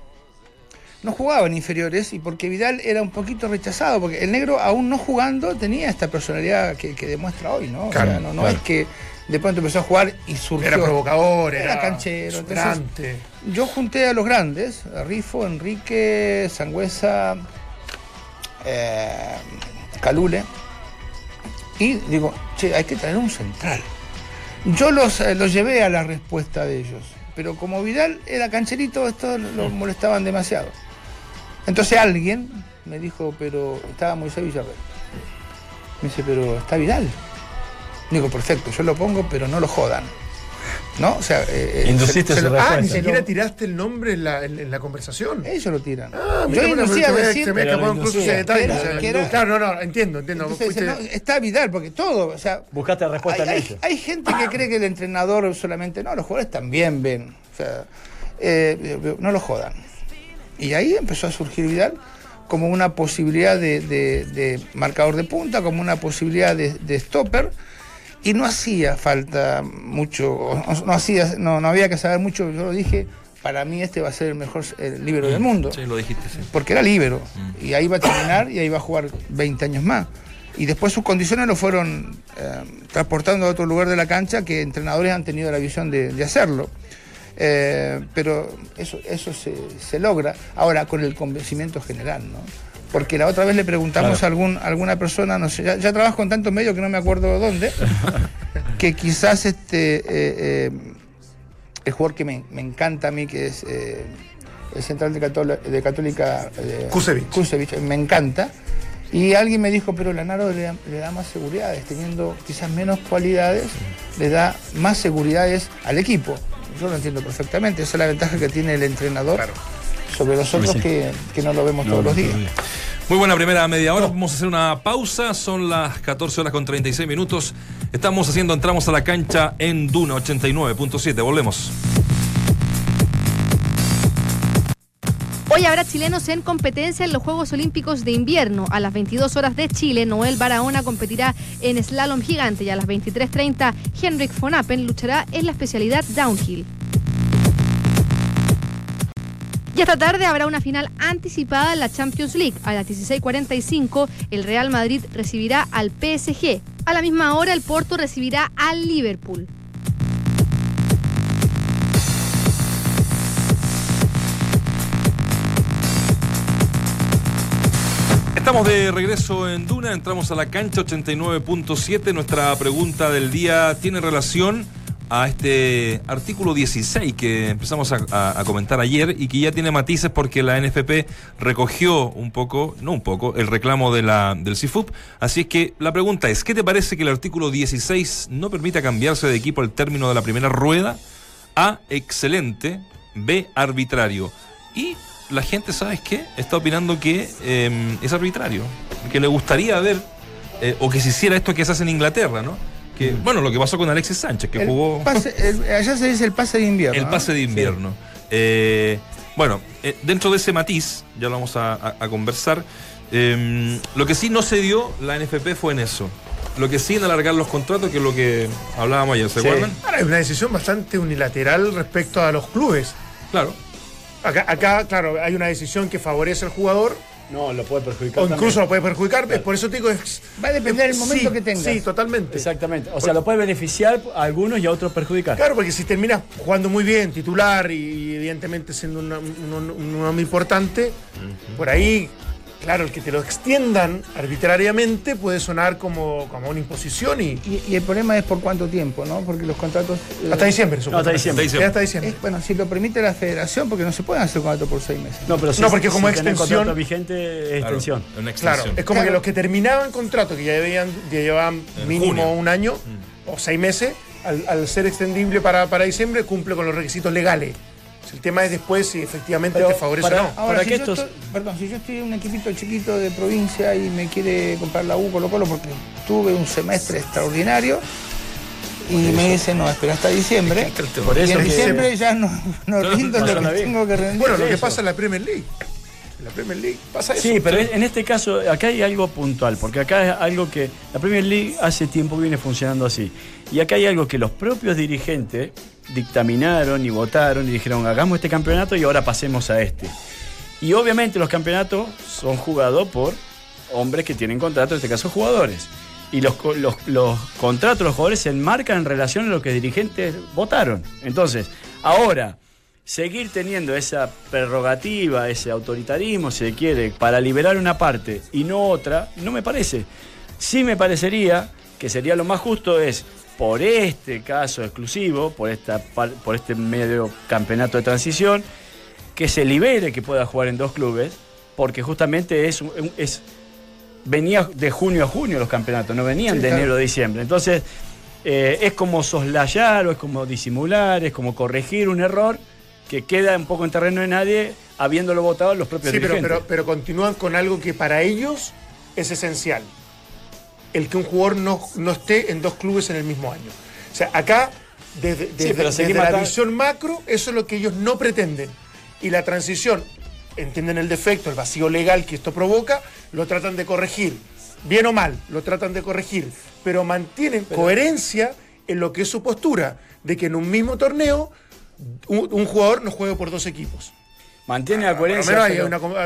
no jugaba en inferiores y porque Vidal era un poquito rechazado, porque el negro aún no jugando tenía esta personalidad que, demuestra hoy, ¿no? o sea, no, no es que de pronto empezó a jugar y surgió. Era provocador, era, canchero. Entonces, yo junté a los grandes, a Rifo, Enrique, Sangüesa, eh, Calule, y digo, che, hay que traer un central. Yo los, eh, los llevé a la respuesta de ellos, pero como Vidal era cancherito, estos lo molestaban demasiado. Entonces alguien me dijo, pero estaba Moisés Villarreal. Me dice, pero está Vidal. Digo, perfecto, yo lo pongo, pero no lo jodan. ¿No? O sea, eh, eh Induciste se, Ah, ni siquiera tiraste el nombre en la, en, la conversación. Ellos lo tiran. Ah, yo inducí a decir. Se me escapó incluso ese detalle. claro, no, no, entiendo, entiendo. está Vidal, porque todo. O sea, Buscaste la respuesta hay, en hay, hay gente que cree que el entrenador solamente. No, los jugadores también ven. O sea, eh, no lo jodan. Y ahí empezó a surgir Vidal como una posibilidad de, de, de marcador de punta, como una posibilidad de, de stopper y no hacía falta mucho, no, hacía, no, no había que saber mucho, yo lo dije, para mí este va a ser el mejor libero del mundo. Sí, lo dijiste, sí. Porque era libero. Mm. Y ahí va a terminar y ahí va a jugar 20 años más. Y después sus condiciones lo fueron eh, transportando a otro lugar de la cancha que entrenadores han tenido la visión de, hacerlo. Eh, pero eso, eso se, se, logra ahora con el convencimiento general, ¿no? porque la otra vez le preguntamos a, algún, alguna persona, no sé, ya, trabajo con tantos medios que no me acuerdo dónde, que quizás este eh, eh, el jugador que me, encanta a mí, que es eh, el central de, de Católica Kusevich. me encanta. Y alguien me dijo, pero Lanaro le, le, da más seguridades, teniendo quizás menos cualidades, le da más seguridades al equipo. Yo lo entiendo perfectamente, esa es la ventaja que tiene el entrenador sobre los otros que, no lo vemos todos los días. Muy buena primera media hora. Vamos a hacer una pausa. Son las 14 horas con 36 minutos. Estamos haciendo, entramos a la cancha en Duna 89.7. Volvemos. Hoy habrá chilenos en competencia en los Juegos Olímpicos de Invierno. A las 22 horas de Chile, Noel Barahona competirá en slalom gigante y a las 23.30, Henrik von Appen luchará en la especialidad downhill. Y esta tarde habrá una final anticipada en la Champions League. A las 16.45 el Real Madrid recibirá al PSG. A la misma hora el Porto recibirá al Liverpool. Estamos de regreso en Duna, entramos a la cancha 89.7. Nuestra pregunta del día tiene relación a este artículo 16 que empezamos a, comentar ayer y que ya tiene matices porque la NFP recogió un poco, no un poco, el reclamo de la, del CIFUP. Así es que la pregunta es, ¿qué te parece que el artículo 16 no permita cambiarse de equipo al término de la primera rueda? A, excelente. B, arbitrario. Y la gente, ¿sabes qué? Está opinando que em, es arbitrario, que le gustaría ver, eh, o que se hiciera esto que se hace en Inglaterra, ¿no? bueno, lo que pasó con Alexis Sánchez, que jugó. allá se dice el pase de invierno. El pase de invierno. Eh, bueno, eh, dentro de ese matiz, ya lo vamos a, conversar. Em, lo que sí no se dio la NFP fue en eso. Lo que sí en alargar los contratos, que es lo que hablábamos ayer, ¿se acuerdan? Ahora, es una decisión bastante unilateral respecto a los clubes. Claro. Acá, acá, claro, hay una decisión que favorece al jugador no, lo puede perjudicar. O incluso lo puede perjudicar, por eso te digo. Es, Va a depender del momento que tenga. Sí, totalmente. Exactamente. O sea, lo puede beneficiar a algunos y a otros perjudicar. Claro, porque si terminas jugando muy bien, titular y evidentemente siendo un, hombre importante, por ahí Claro, el que te lo extiendan arbitrariamente puede sonar como, como una imposición y... y... el problema es por cuánto tiempo, ¿no? Porque los contratos... Eh, hasta diciembre, no, hasta diciembre. Hasta diciembre. bueno, si lo permite la federación, porque no se pueden hacer contratos por seis meses. No, pero no, porque como si extensión... vigente es extensión. Claro, es como que los que terminaban contrato, que ya, debían, ya llevaban mínimo un año mm. o seis meses, al, al ser extendible para, para diciembre, cumple con los requisitos legales. El tema es después si efectivamente te favorece o no. Ahora, si estoy, perdón, si yo estoy en un equipito chiquito de provincia y me quiere comprar la U Colo Colo porque tuve un semestre extraordinario y me dice, no, espera hasta diciembre. Por eso y en diciembre ya no, no rindo lo que tengo que rendir. Bueno, lo que pasa en la Premier League. En la Premier League pasa eso. Sí, pero en este caso, acá hay algo puntual, porque acá es algo que la Premier League hace tiempo viene funcionando así. Y acá hay algo que los propios dirigentes dictaminaron y votaron y dijeron hagamos este campeonato y ahora pasemos a este. Y obviamente los campeonatos son jugados por hombres que tienen contrato, en este caso jugadores. Y los, los, contratos de los jugadores se enmarcan en relación a lo que dirigentes votaron. Entonces, ahora, seguir teniendo esa prerrogativa, ese autoritarismo, si se quiere, para liberar una parte y no otra, no me parece. Sí me parecería que sería lo más justo es por este caso exclusivo, por, esta, por este medio campeonato de transición, que se libere que pueda jugar en dos clubes, porque justamente es, es venía de junio a junio los campeonatos, no venían de enero a diciembre. Entonces, eh, es como soslayar o es como disimular, es como corregir un error que queda un poco en terreno de nadie habiéndolo votado los propios sí, pero, pero continúan con algo que para ellos es esencial el que un jugador no, esté en dos clubes en el mismo año. O sea, acá, desde, la visión macro, eso es lo que ellos no pretenden. Y la transición, entienden el defecto, el vacío legal que esto provoca, lo tratan de corregir. Bien o mal, lo tratan de corregir. Pero mantienen coherencia en lo que es su postura, de que en un mismo torneo un jugador no juegue por dos equipos mantiene la coherencia.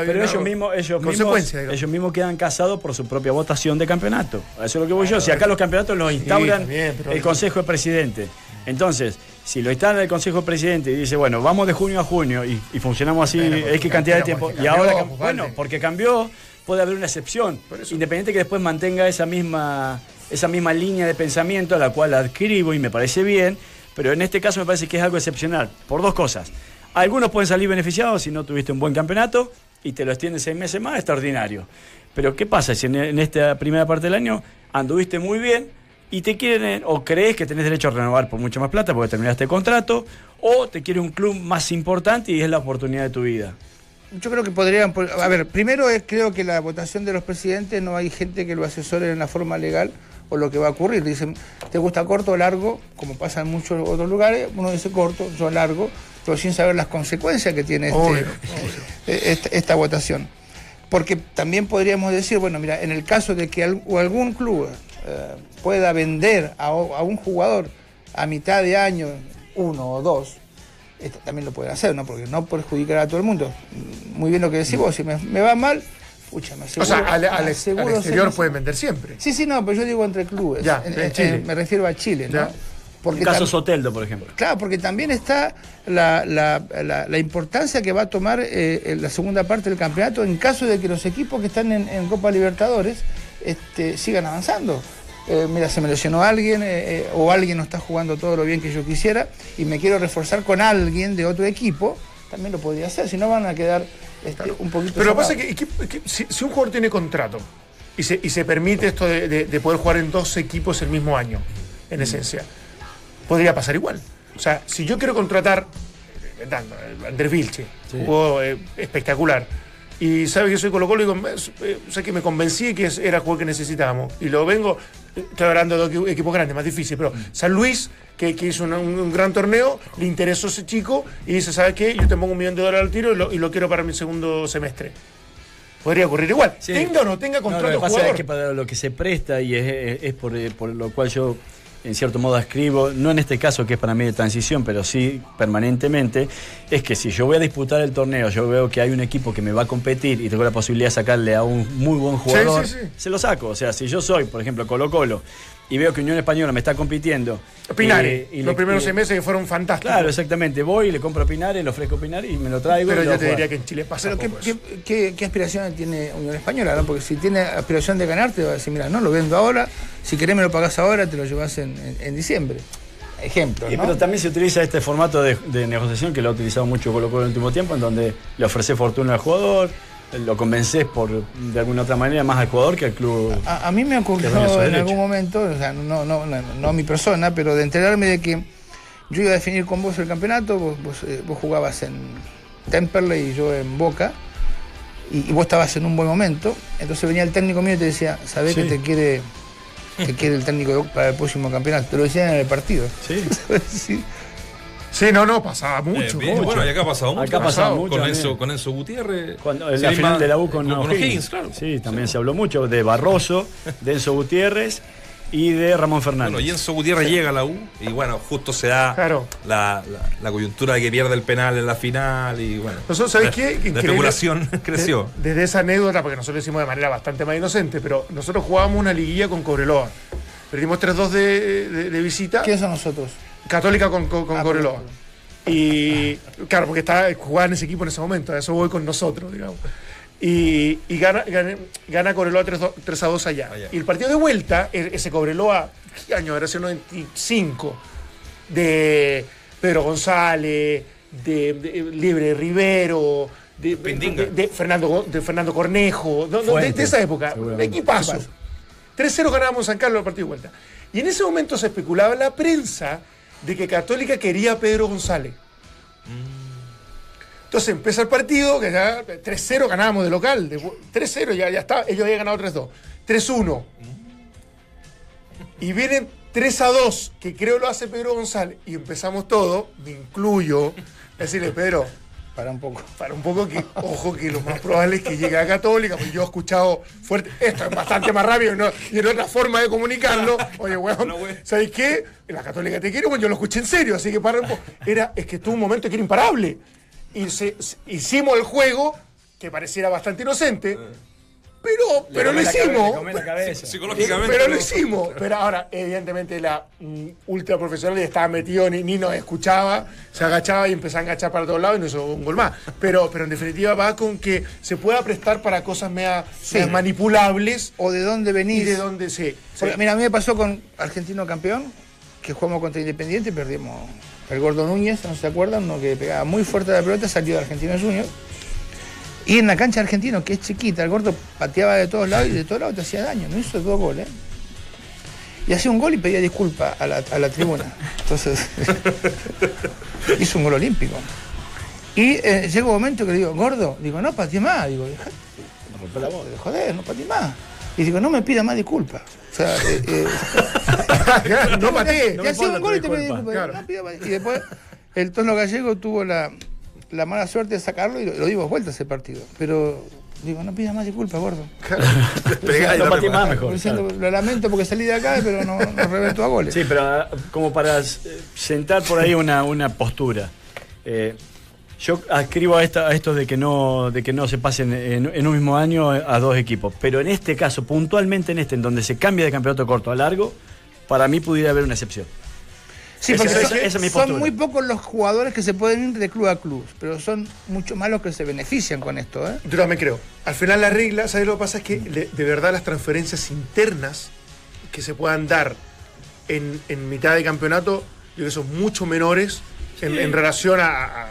pero, ellos mismos, ellos mismos, ellos mismos quedan casados por su propia votación de campeonato. Eso es lo que voy yo. Si acá los campeonatos los instauran el Consejo de Presidente. Entonces, si lo instala el Consejo de Presidente y dice, bueno, vamos de junio a junio y, funcionamos así, es que cantidad de tiempo. y ahora, pues, bueno, porque cambió, puede haber una excepción. Independiente que después mantenga esa misma, esa misma línea de pensamiento a la cual adquiero y me parece bien, pero en este caso me parece que es algo excepcional, por dos cosas. Algunos pueden salir beneficiados si no tuviste un buen campeonato y te lo extiendes seis meses más, extraordinario. Pero ¿qué pasa si en, esta primera parte del año anduviste muy bien y te quieren o crees que tenés derecho a renovar por mucha más plata porque terminaste el contrato o te quiere un club más importante y es la oportunidad de tu vida? Yo creo que podrían, a ver, primero es, creo que la votación de los presidentes no hay gente que lo asesore en la forma legal o lo que va a ocurrir. Dicen, ¿te gusta corto o largo? Como pasa en muchos otros lugares, uno dice corto, yo largo pero sin saber las consecuencias que tiene este, eh, esta, votación. Porque también podríamos decir, bueno, mira, en el caso de que algún club eh, pueda vender a, un jugador a mitad de año, uno o dos, esto también lo pueden hacer, ¿no? Porque no perjudicar a todo el mundo. Muy bien lo que decís vos, si me, va mal, pucha, me aseguro, O sea, al, exterior pueden vender siempre. Sí, sí, no, pero yo digo entre clubes. Ya, me refiero a Chile, ¿no? Porque el caso Soteldo, por ejemplo. Claro, porque también está la, importancia que va a tomar eh, la segunda parte del campeonato en caso de que los equipos que están en, Copa Libertadores este, sigan avanzando. Eh, mira, se me lesionó alguien eh, o alguien no está jugando todo lo bien que yo quisiera y me quiero reforzar con alguien de otro equipo, también lo podría hacer, si no van a quedar este, un poquito... Pero lo que pasa es que, si, un jugador tiene contrato y se, permite esto de, de, poder jugar en dos equipos el mismo año, en esencia podría pasar igual. O sea, si yo quiero contratar, eh, Andrés Vilche, jugó eh, espectacular, y sabe que soy Colo Colo, y eh, o sea, que me convencí que era el juego que necesitábamos. Y lo vengo, estoy hablando de equipos grandes, más difícil, pero mm. San Luis, que, hizo un, gran torneo, le interesó ese chico y dice, ¿sabes qué? Yo te pongo un millón de dólares al tiro y lo, quiero para mi segundo semestre podría ocurrir igual. Tenga o no tenga contrato lo que pasa es que para lo que se presta y es, por, por, lo cual yo en cierto modo escribo, no en este caso que es para mí de transición, pero sí permanentemente, es que si yo voy a disputar el torneo, yo veo que hay un equipo que me va a competir y tengo la posibilidad de sacarle a un muy buen jugador, se lo saco. O sea, si yo soy, por ejemplo, Colo Colo, y veo que Unión Española me está compitiendo. Pinares, y los primeros seis meses fueron fantásticos. Claro, exactamente. Voy, le compro Pinares, le ofrezco Pinares y me lo traigo. Pero yo te diría que en Chile pasa Pero ¿qué, qué, aspiraciones tiene Unión Española? ¿no? Porque si tiene aspiración de ganar, te va a decir, mira, no, lo vendo ahora, si querés me lo pagás ahora, te lo llevas en, en, diciembre. Ejemplo. ¿no? Pero también se utiliza este formato de, negociación que lo ha utilizado mucho Colo Colo en el último tiempo, en donde le ofrece fortuna al jugador, lo convences por de alguna otra manera más al jugador que al club. A, mí me ocurrió en algún momento, o sea, no, no, no, no, a mi persona, pero de enterarme de que yo iba a definir con vos el campeonato, vos, vos, eh, jugabas en Temperley y yo en Boca, y, vos estabas en un buen momento, entonces venía el técnico mío y te decía, sabés que te quiere, te quiere el técnico para el próximo campeonato, te lo decían en el partido. Sí. sí. Sí, no, no, pasaba eh, mucho. Bueno, y acá ha pasado mucho. Acá ha pasado mucho. Con Enzo, con Enzo Gutiérrez. Cuando, en la final de la U con, con O'Higgins, claro. Sí, también se habló mucho de Barroso, de Enzo Gutiérrez y de Ramón Fernández. Bueno, y Enzo Gutiérrez llega a la U y bueno, justo se da la, la, coyuntura de que pierde el penal en la final y bueno. Nosotros, ¿sabés qué? La especulación creció. desde esa anécdota, porque nosotros lo hicimos de manera bastante más inocente, pero nosotros jugábamos una liguilla con Cobreloa. Perdimos 3-2 de, de, visita. ¿Quiénes son nosotros? Católica con, con, ah, Cobreloa. Y claro, porque estaba jugaba en ese equipo en ese momento, a eso voy con nosotros, digamos. Y, gana, gana, gana, Cobreloa 3, a 2 allá. Y el partido de vuelta, ese Cobreloa, ¿qué año? Era ese 95, de Pedro González, de, Libre Rivero, de, de, Fernando, de Fernando Cornejo, de, esa época, de equipazo. 3-0 ganábamos San Carlos el partido de vuelta. Y en ese momento se especulaba en la prensa de que Católica quería a Pedro González. Entonces empieza el partido, que ya 3-0 ganábamos de local, 3-0 ya, ya está, ellos habían ganado 3-2, 3-1. Y vienen 3-2, que creo lo hace Pedro González, y empezamos todo, me incluyo, decirle, Pedro, para un poco. Para un poco que, ojo, que lo más probable es que llegue a Católica, porque yo he escuchado fuerte, esto es bastante más rápido y en otra forma de comunicarlo. Oye, weón, ¿sabes qué? La Católica te quiere, bueno, yo lo escuché en serio, así que para un poco. Era, es que estuvo un momento que era imparable. Y se, hicimos el juego, que pareciera bastante inocente, pero, pero lo hicimos. Psicológicamente. Pero lo hicimos. Pero ahora, evidentemente, la mm, ultra profesional estaba metido, ni, ni, nos escuchaba, se agachaba y empezaba a agachar para todos lados y nos hizo un gol más. Pero, pero en definitiva va con que se pueda prestar para cosas mea, manipulables. O de dónde venís. Y de dónde sí. Mira, a mí me pasó con Argentino Campeón, que jugamos contra Independiente y perdimos. El Gordo Núñez, no se acuerdan, uno que pegaba muy fuerte la pelota, salió de Argentino Junior y en la cancha argentino, que es chiquita, el gordo pateaba de todos lados y de todos lados te hacía daño. No hizo dos goles. Y hacía un gol y pedía disculpas a la, tribuna. Entonces, hizo un gol olímpico. Y eh, llega un momento que le digo, gordo, digo, no pateé más. Digo, no joder, no pateé más. Y digo, no me pida más disculpas. O sea, eh, eh no pateé. Y hacía un gol y te pedía disculpas. Y después el tono gallego tuvo la, la mala suerte de sacarlo y lo, dimos vuelta ese partido. Pero digo, no pidas más disculpas, gordo. no más mejor. Lo lamento porque salí de acá, pero no, no reventó a goles. Sí, pero ah, como para sentar por ahí una, una postura. Eh, yo adscribo a, esta, a esto de que no de que no se pasen en, en, un mismo año a dos equipos. Pero en este caso, puntualmente en este, en donde se cambia de campeonato corto a largo, para mí pudiera haber una excepción. Sí, porque son, muy pocos los jugadores que se pueden ir de club a club, pero son mucho más los que se benefician con esto. ¿eh? Yo también creo. Al final la regla, ¿sabes lo que pasa? Es que de verdad las transferencias internas que se puedan dar en, en mitad de campeonato, yo creo que son mucho menores en, relación a,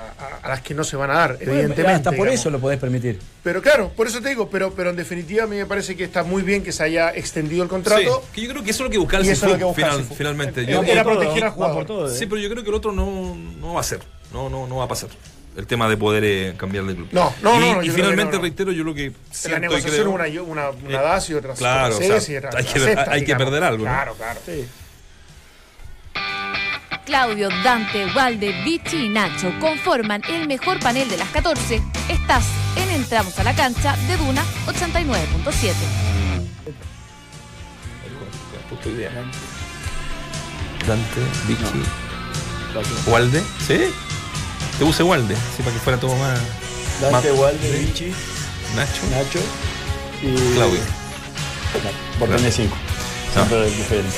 las que no se van a dar, evidentemente. Hasta por eso lo podés permitir. Pero claro, por eso te digo, pero, pero en definitiva a mí me parece que está muy bien que se haya extendido el contrato. que yo creo que eso es lo que busca el finalmente. Yo, era proteger al jugador. sí, pero yo creo que el otro no, no va a ser, no, no, no va a pasar el tema de poder eh, cambiar de club. No, no, no. Y, finalmente reitero, yo lo que siento la negociación una, una, una eh, DAS y otra Claro, o sea, hay, que, hay que perder algo. Claro, claro. Sí. Claudio, Dante, Walde, Vichy y Nacho conforman el mejor panel de las 14. Estás en Entramos a la cancha de Duna 89.7. Dante, Vichy, Walde, ¿sí? Te puse Walde, sí, para que fuera todo más. Dante, Walde, Vichy, Nacho, Nacho y Claudio. Por tener 5. Siempre diferente.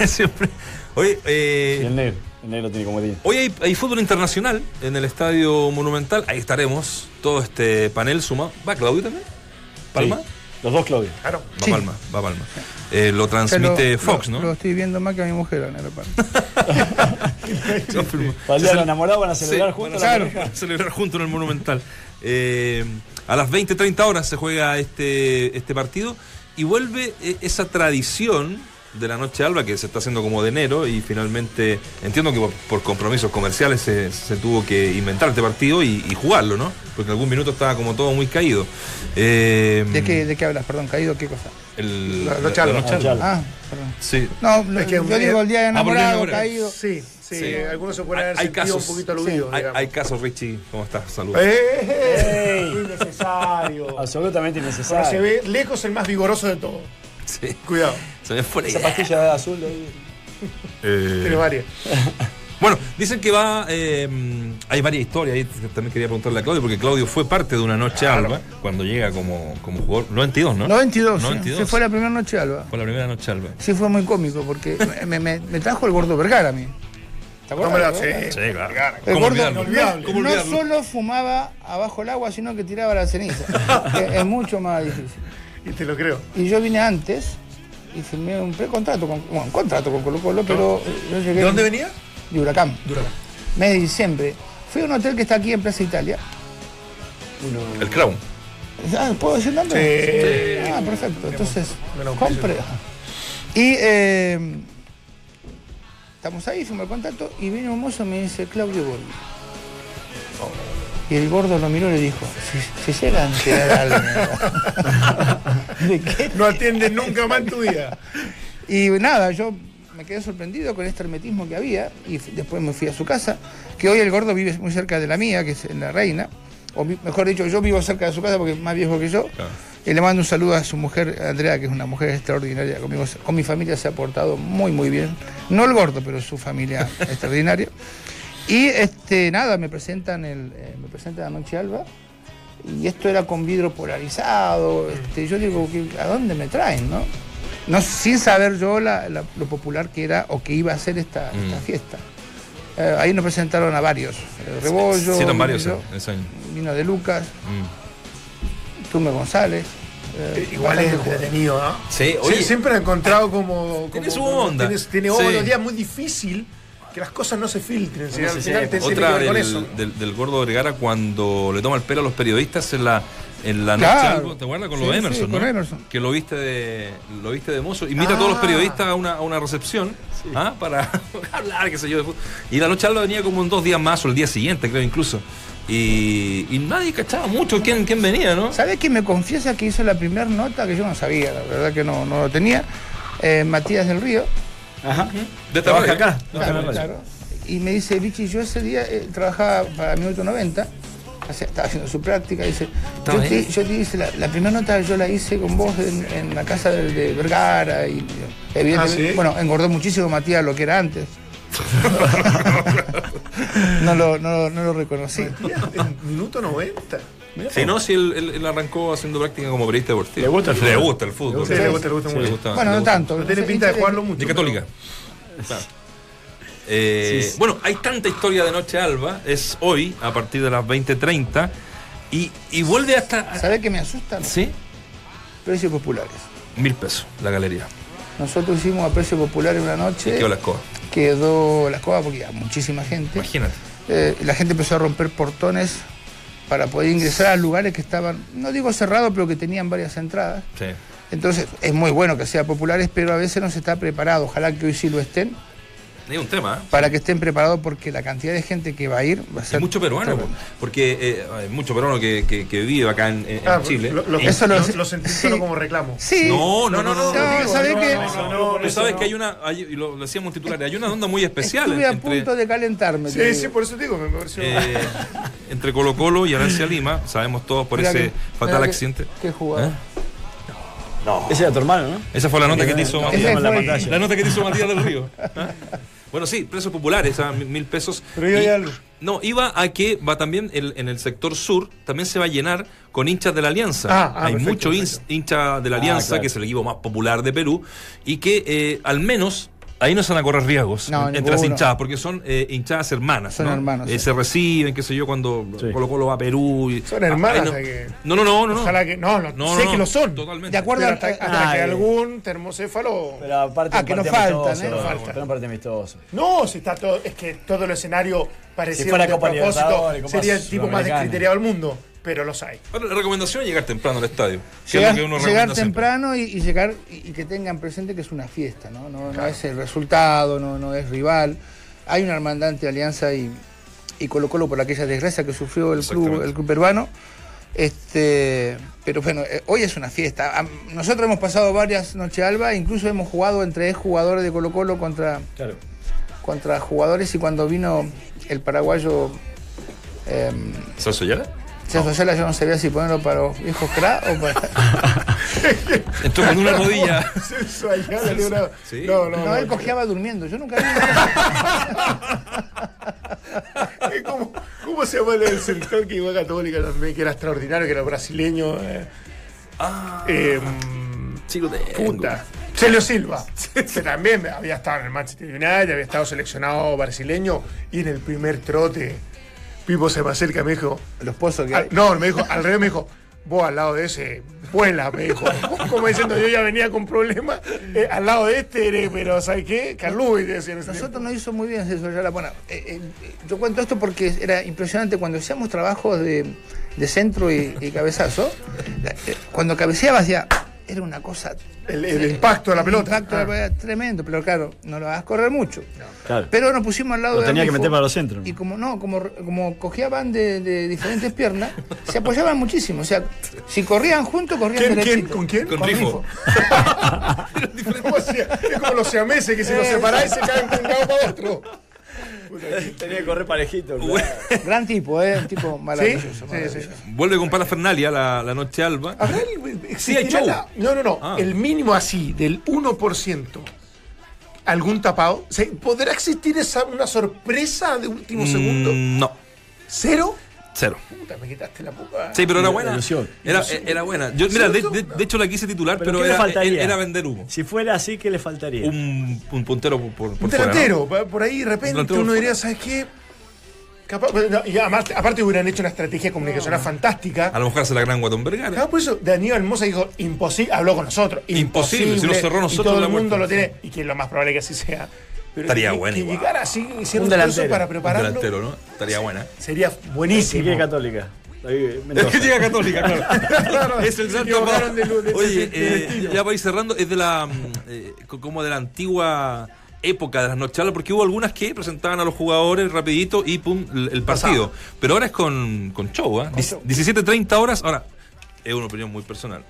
Siempre. Oye, eh, el negro. El negro tiene como Hoy hay, hay, fútbol internacional en el Estadio Monumental. Ahí estaremos. Todo este panel sumado. ¿Va Claudio también? ¿Palma? Los dos Claudio. Claro. Va Palma, va Palma. Eh, lo transmite Fox, ¿no? Lo estoy viendo más que a mi mujer en el Para el enamorado van a celebrar juntos. Claro, van a celebrar juntos en el Monumental. Eh, a las 20-30 horas se juega este, este partido y vuelve eh, esa tradición de la noche alba que se está haciendo como de enero y finalmente entiendo que por, compromisos comerciales se, tuvo que inventar este partido y, jugarlo, ¿no? Porque en algún minuto estaba como todo muy caído. Eh, ¿De, qué, ¿De qué hablas? Perdón, ¿caído qué cosa? El, la, noche alba. Ah, perdón. Sí. No, es que, yo digo el día de ah, enamorado, caído. Sí. Sí, algunos se pueden haber hay casos, un poquito aludidos. hay, hay, casos, Richie. ¿Cómo estás? Saludos. ¡Eh! innecesario. Absolutamente innecesario. se ve lejos el más vigoroso de todos. Sí. Cuidado. Se me fue Esa pastilla azul ahí. Eh... Tiene varias. Bueno, dicen que va. Eh, hay varias historias ahí. También quería preguntarle a Claudio, porque Claudio fue parte de una noche alba cuando llega como, como jugador. 92, ¿no? 92. 92. Sí. fue la primera noche alba. Fue la primera noche alba. Sí, fue muy cómico porque me, me, me, trajo el gordo Vergara a mí. ¿Te acuerdas? Sí, sí, claro. El gordo no, solo fumaba abajo el agua, sino que tiraba la ceniza. es mucho más difícil. Y te lo creo. Y yo vine antes y firmé un precontrato con, bueno, un contrato con Colo Colo, pero yo llegué. ¿De dónde venía? De Huracán. De Huracán. Mes de diciembre. Fui a un hotel que está aquí en Plaza Italia. El Crown. Ah, ¿Puedo decir nombre? Sí. Ah, perfecto. Entonces, compré. Y eh, estamos ahí, firmé el contrato y viene un mozo y me dice, Claudio Borghi. Y el gordo lo miró y le dijo, si, se llegan a quedar ¿De qué? No atienden nunca más en tu vida. Y nada, yo me quedé sorprendido con este hermetismo que había y después me fui a su casa, que hoy el gordo vive muy cerca de la mía, que es en La Reina, o mejor dicho, yo vivo cerca de su casa porque es más viejo que yo. Y le mando un saludo a su mujer, Andrea, que es una mujer extraordinaria. Conmigo, con mi familia se ha portado muy, muy bien. No el gordo, pero su familia extraordinaria. Y este, nada, me presentan el, eh, me presentan Noche Alba y esto era con vidrio polarizado. Este, yo digo, ¿a dónde me traen? No? no sin saber yo lo popular que era o que iba a ser esta, mm. fiesta. Eh, ahí nos presentaron a varios. Eh, Rebollo, sí, varios vino de Lucas, mm. Tume González. Igual es entretenido, ¿no? Sí, siempre he encontrado como. tiene su onda. Tiene, tiene día muy difícil que las cosas no se filtren. Otra del, gordo Vergara cuando le toma el pelo a los periodistas en la en la noche ¿te acuerdas? Con lo de Emerson, ¿no? Que lo viste de lo viste de mozo. Invita a todos los ah. periodistas a una, a una recepción ¿ah? para hablar, qué sé yo. Y la noche venía como en dos días más o el día siguiente, creo incluso. Y, y, nadie cachaba mucho quién, quién venía, ¿no? ¿Sabes que me confiesa que hizo la primera nota que yo no sabía? La verdad que no, no lo tenía. Eh, Matías del Río, Ajá. ¿De trabajo acá? Claro, Y me dice, Vichy, yo ese día eh, trabajaba para Minuto 90, estaba haciendo su práctica, dice, yo te, yo te, hice, la, primera nota yo la hice con vos en, la casa de, Vergara y evidentemente, ah, bueno, engordó muchísimo Matías lo que era antes. no, lo, no, no, lo reconocí. en minuto 90. Si no, si él, arrancó haciendo práctica como periodista deportivo. Le gusta el fútbol. Le gusta el fútbol. Sí, le gusta, le gusta, mucho. Bueno, no tanto. No tiene pinta de jugarlo mucho. De católica. Eh, bueno, hay tanta historia de Noche Alba, es hoy, a partir de las 20.30, y, y vuelve hasta... ¿Sabe qué me asusta? Sí. Precios populares. Mil pesos, la galería. Nosotros hicimos a precio popular una noche. ¿Y quedó la escoba? Quedó la escoba porque había muchísima gente. Imagínate. Eh, la gente empezó a romper portones para poder ingresar a lugares que estaban, no digo cerrados, pero que tenían varias entradas. Sí. Entonces es muy bueno que sea populares, pero a veces no se está preparado. Ojalá que hoy sí lo estén es un tema. ¿eh? Para que estén preparados porque la cantidad de gente que va a ir va a ser. Hay mucho peruano, porque eh, hay mucho peruano que, que, vive acá en, ah, Chile. Lo, eso lo, lo, sentí solo como reclamo. Sí. No, no, no, no. ¿Sabes que Tú sabes que hay una, hay, lo decíamos titular, hay una onda muy especial. Estuve a punto de calentarme. Sí, sí, por eso digo, me pareció. Eh, entre Colo Colo y Arancia Lima, sabemos todos por ese fatal accidente. ¿Qué jugada? No. Ese era tu hermano, ¿no? Esa fue la nota que te hizo Matías. La, la, nota que te hizo Matías del Río. Bueno, sí, precios populares, a mil pesos. Pero iba Y- a algo. No, iba a que va también el- en el sector sur, también se va a llenar con hinchas de la Alianza. Ah, ah, Hay muchos hinchas de la Ah, Alianza, claro. que es el equipo más popular de Perú, y que eh, al menos ahí no se van a correr riesgos No, entre las ninguno. hinchadas, porque son eh, hinchadas hermanas. Son ¿no? hermanos, Eh, sí. Se reciben, qué sé yo, cuando Sí. Colo Colo va a Perú. y- Son hermanas, Ah, no. o sea que- no, no, no, no, no. Ojalá que. No, no, No, sé no, que lo son. Totalmente. De acuerdo Pero a- hasta, hasta Ah, que eh. algún termocéfalo. Pero aparte Ah, que no partido faltan, ¿eh? Un partido amistoso. No, si está todo. Es que todo el escenario pareciera Si de Copa propósito, sería el tipo más descriteriado del mundo. Pero los hay. Ahora, la recomendación es llegar temprano al estadio. que es Llegar, lo que uno llegar temprano y, y llegar y, y que tengan presente que es una fiesta, ¿no? No, no es el resultado, no, no es rival. Hay una hermandad entre Alianza y, y Colo Colo por aquella desgracia que sufrió el club, el club peruano. Este, pero bueno, eh, hoy es una fiesta. Am- Nosotros hemos pasado varias noches alba, incluso hemos jugado entre jugadores de Colo Colo contra, Claro. contra jugadores y cuando vino el paraguayo em, ¿Celso Ayala? César Ayala, yo no sabía si ponerlo para los viejos cra o para... Entró con una rodilla. Sí. No, no, No, no. él cojeaba durmiendo. Yo nunca vi. ¿Cómo, ¿Cómo se llama el del sector que iba a Católica también, que era extraordinario, que era brasileño? Eh, Ah, eh, chico de. puta. Celio Silva, que también había estado en el Manchester United, había estado seleccionado brasileño, y en el primer trote, Pipo se me acerca y me dijo, Los pozos que al- hay. no, me dijo, al revés me dijo, vos al lado de ese, vuela, me dijo. Como diciendo, yo ya venía con problemas, eh, al lado de este, eres, pero ¿sabes qué? Decía en ese Nosotros nos hizo muy bien César Ayala. Bueno, eh, eh, yo cuento esto porque era impresionante cuando hacíamos trabajos de, de centro y, y cabezazo. eh, Cuando cabeceabas ya era una cosa. El, el impacto de la el pelota. impacto de la Ah. pelota tremendo, pero claro, no lo vas a correr mucho. Claro. Pero nos pusimos al lado Lo de tenía que Rifo, meter para los centros. Y como no, como, como cogeaban de, de diferentes piernas, se apoyaban muchísimo. O sea, si corrían juntos, corrían ¿Quién, quién? derechito. ¿Con quién? Con Rifo. ¿Cómo hacía? Es como los siameses que si los separáis se caen de un lado para otro. Tenía que correr parejito. Gran tipo, ¿eh? Un tipo maravilloso. Sí, maravilloso. sí, Vuelve con Parafernalia la, la noche alba. ¿Habrá el- Sí, hay show. la- no, no, no. Ah. El mínimo así, del 1%. ¿Algún tapado? ¿Se- ¿Podrá existir esa, una sorpresa de último segundo? Mm, no, ¿Cero? Cero. Puta, me quitaste la puta. Sí, pero era buena. Ilusión. Era, era buena. Yo, mira, de, de- de hecho la quise titular, ¿Pero pero, qué le era, faltaría? era vender humo. Si fuera así, ¿qué le faltaría? Un, un puntero por, por, por Un fuera, ¿no? delantero, por ahí de repente uno por diría, ¿sabes qué? Capaz, no, y además, aparte hubieran hecho una estrategia comunicacional fantástica. A lo mejor hace la gran Guatón Vergara. Claro, por eso Daniel Mosa dijo, imposible, habló con nosotros. Imposible, si nos cerró y nosotros todo la el mundo lo tiene, y que es lo más probable que así sea. Pero Estaría que, bueno Que igual. llegara así, Un un delantero. para Un prepararlo. delantero, ¿no? Estaría buena. Sería buenísimo. que es católica. Es que llega católica, claro. es el de lu- de- Oye, de- de eh, ya para ir cerrando, es de la mm, eh, co- como de la antigua época de las nochalas, porque hubo algunas que presentaban a los jugadores rapidito y pum, el, el partido. Pero ahora es con, con show, ¿ah? Dic- 17.30 horas. Ahora, es una opinión muy personal.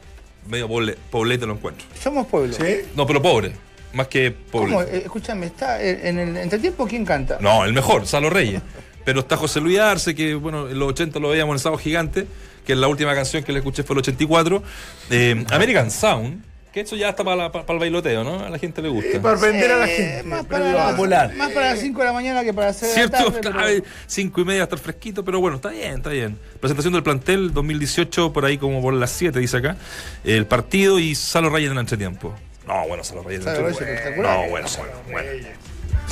Medio poble- poblete lo encuentro. Somos pueblo. ¿Sí? No, pero pobre. Más que ¿Cómo? pobre. Eh, escúchame, está en el entretiempo, ¿quién canta? No, el mejor, Salo Reyes. Pero está José Luis Arce, que bueno, en los 80 lo veíamos en el Sábado Gigante, que es la última canción que le escuché fue el 84. Eh, American Sound, que eso ya está para, la- para el bailoteo, ¿no? A la gente le gusta. Eh, para vender a la Eh, gente. Más pero para, digo, popular. más para las 5 de la mañana que para 6 de la ¿Cierto? tarde. pero- Claro, cinco y media hasta el fresquito, pero bueno, está bien, está bien. Presentación del plantel 2018, por ahí como por las 7, dice acá. El partido y Salo Reyes en el entretiempo. No, bueno, Salo Reyes en el Salo Reyes entretiempo. espectacular. No, bueno, Salo, bueno.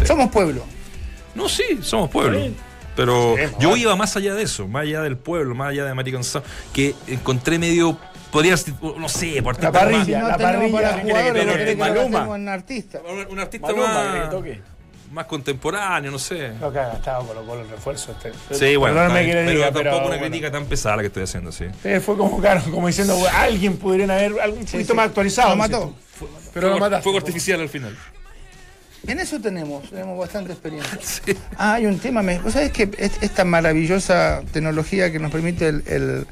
Somos pueblo. No, sí, somos pueblo. Pero yo iba más allá de eso, más allá del pueblo, más allá de American Sound, que encontré medio. Podrías, no sé, por La tanto más- parrilla. No la parrilla, para ¿quiere que jugadores, no Maluma? en artista. Un, un artista Maluma, más, más contemporáneo, no sé. Lo que ha gastado Colo Colo el refuerzo. Este. Sí, bueno, que bien, le pero diga, tampoco pero una bueno. crítica tan pesada la que estoy haciendo, sí. Eh, fue como, claro, como diciendo, alguien pudieran haber algo un poquito sí. más actualizado. Lo mató. tú. Pero lo Fuego- mataste. Fuego artificial al final. En eso tenemos, tenemos bastante experiencia. Ah, hay un tema, ¿vos sabés que es- esta maravillosa tecnología que nos permite el, el-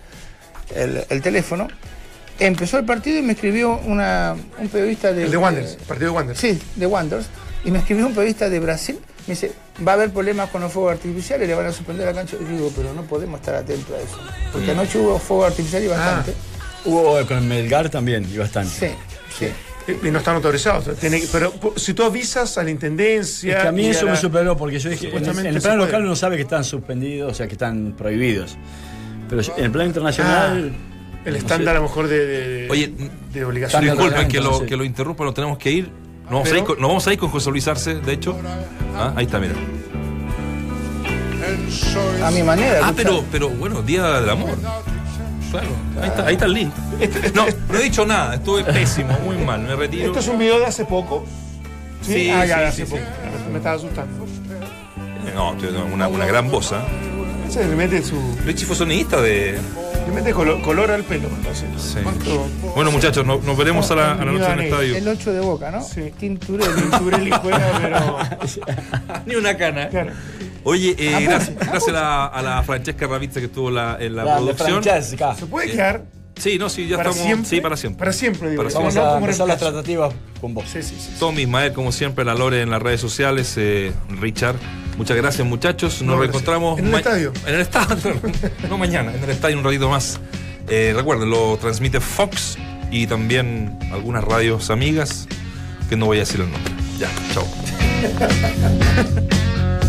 el- el teléfono? Empezó el partido y me escribió una, un periodista de... El de Wanderers, el partido de Wanderers. Sí, de Wanderers. Y me escribió un periodista de Brasil. Me dice, va a haber problemas con los fuegos artificiales, le van a suspender la cancha. Y yo digo, pero no podemos estar atentos a eso. Porque anoche hubo fuego artificial y bastante. Hubo con Melgar también, y bastante. Sí, sí. Y no están autorizados. pero si tú avisas a la intendencia. Es que a mí eso me superó porque yo dije, en, en el plano local uno sabe que están suspendidos, o sea, que están prohibidos. Pero en el plano internacional. Ah, el estándar a lo mejor de, Oye, de obligación. Disculpen que lo, que lo interrumpa, lo tenemos que ir. Nos vamos, a ir con, vamos a ir con José Luis Arce, de hecho. Ah, ahí está, mira. A mi manera. Ah, pero, pero bueno, Día del Amor. Claro, ahí está, ahí está el link. No, no he dicho nada, estuve pésimo, muy mal, me retiro. Esto es un video de hace poco. Sí, ah, ya, hace poco. Me estaba asustando. No, una, una gran voz, ¿eh? Se le mete su. Richie fue sonidista de. Le mete color, al pelo. Sí. Bueno, muchachos, nos, veremos a la, a la noche en el estadio. El 8 de boca, ¿no? Sí. Tinturelli. Tinturelli juega, pero. Ni una cana. Claro. Oye, eh, gracias, gracias a, la, a, la, Francesca Ravizza que estuvo la, en la, producción. ¿Se puede quedar? Sí, no, sí, ya estamos. Siempre? Sí, para siempre. Para siempre, digo. Para Vamos a empezar las tratativas con vos. Sí, sí, sí. Tommy, Ismael, como siempre, la Lore en las redes sociales. Eh, Richard, muchas gracias, muchachos. Nos reencontramos. ¿En el estadio? En el estadio. no mañana, en el estadio un ratito más. Eh, recuerden, lo transmite Fox y también algunas radios amigas que no voy a decir el nombre. Ya, chao.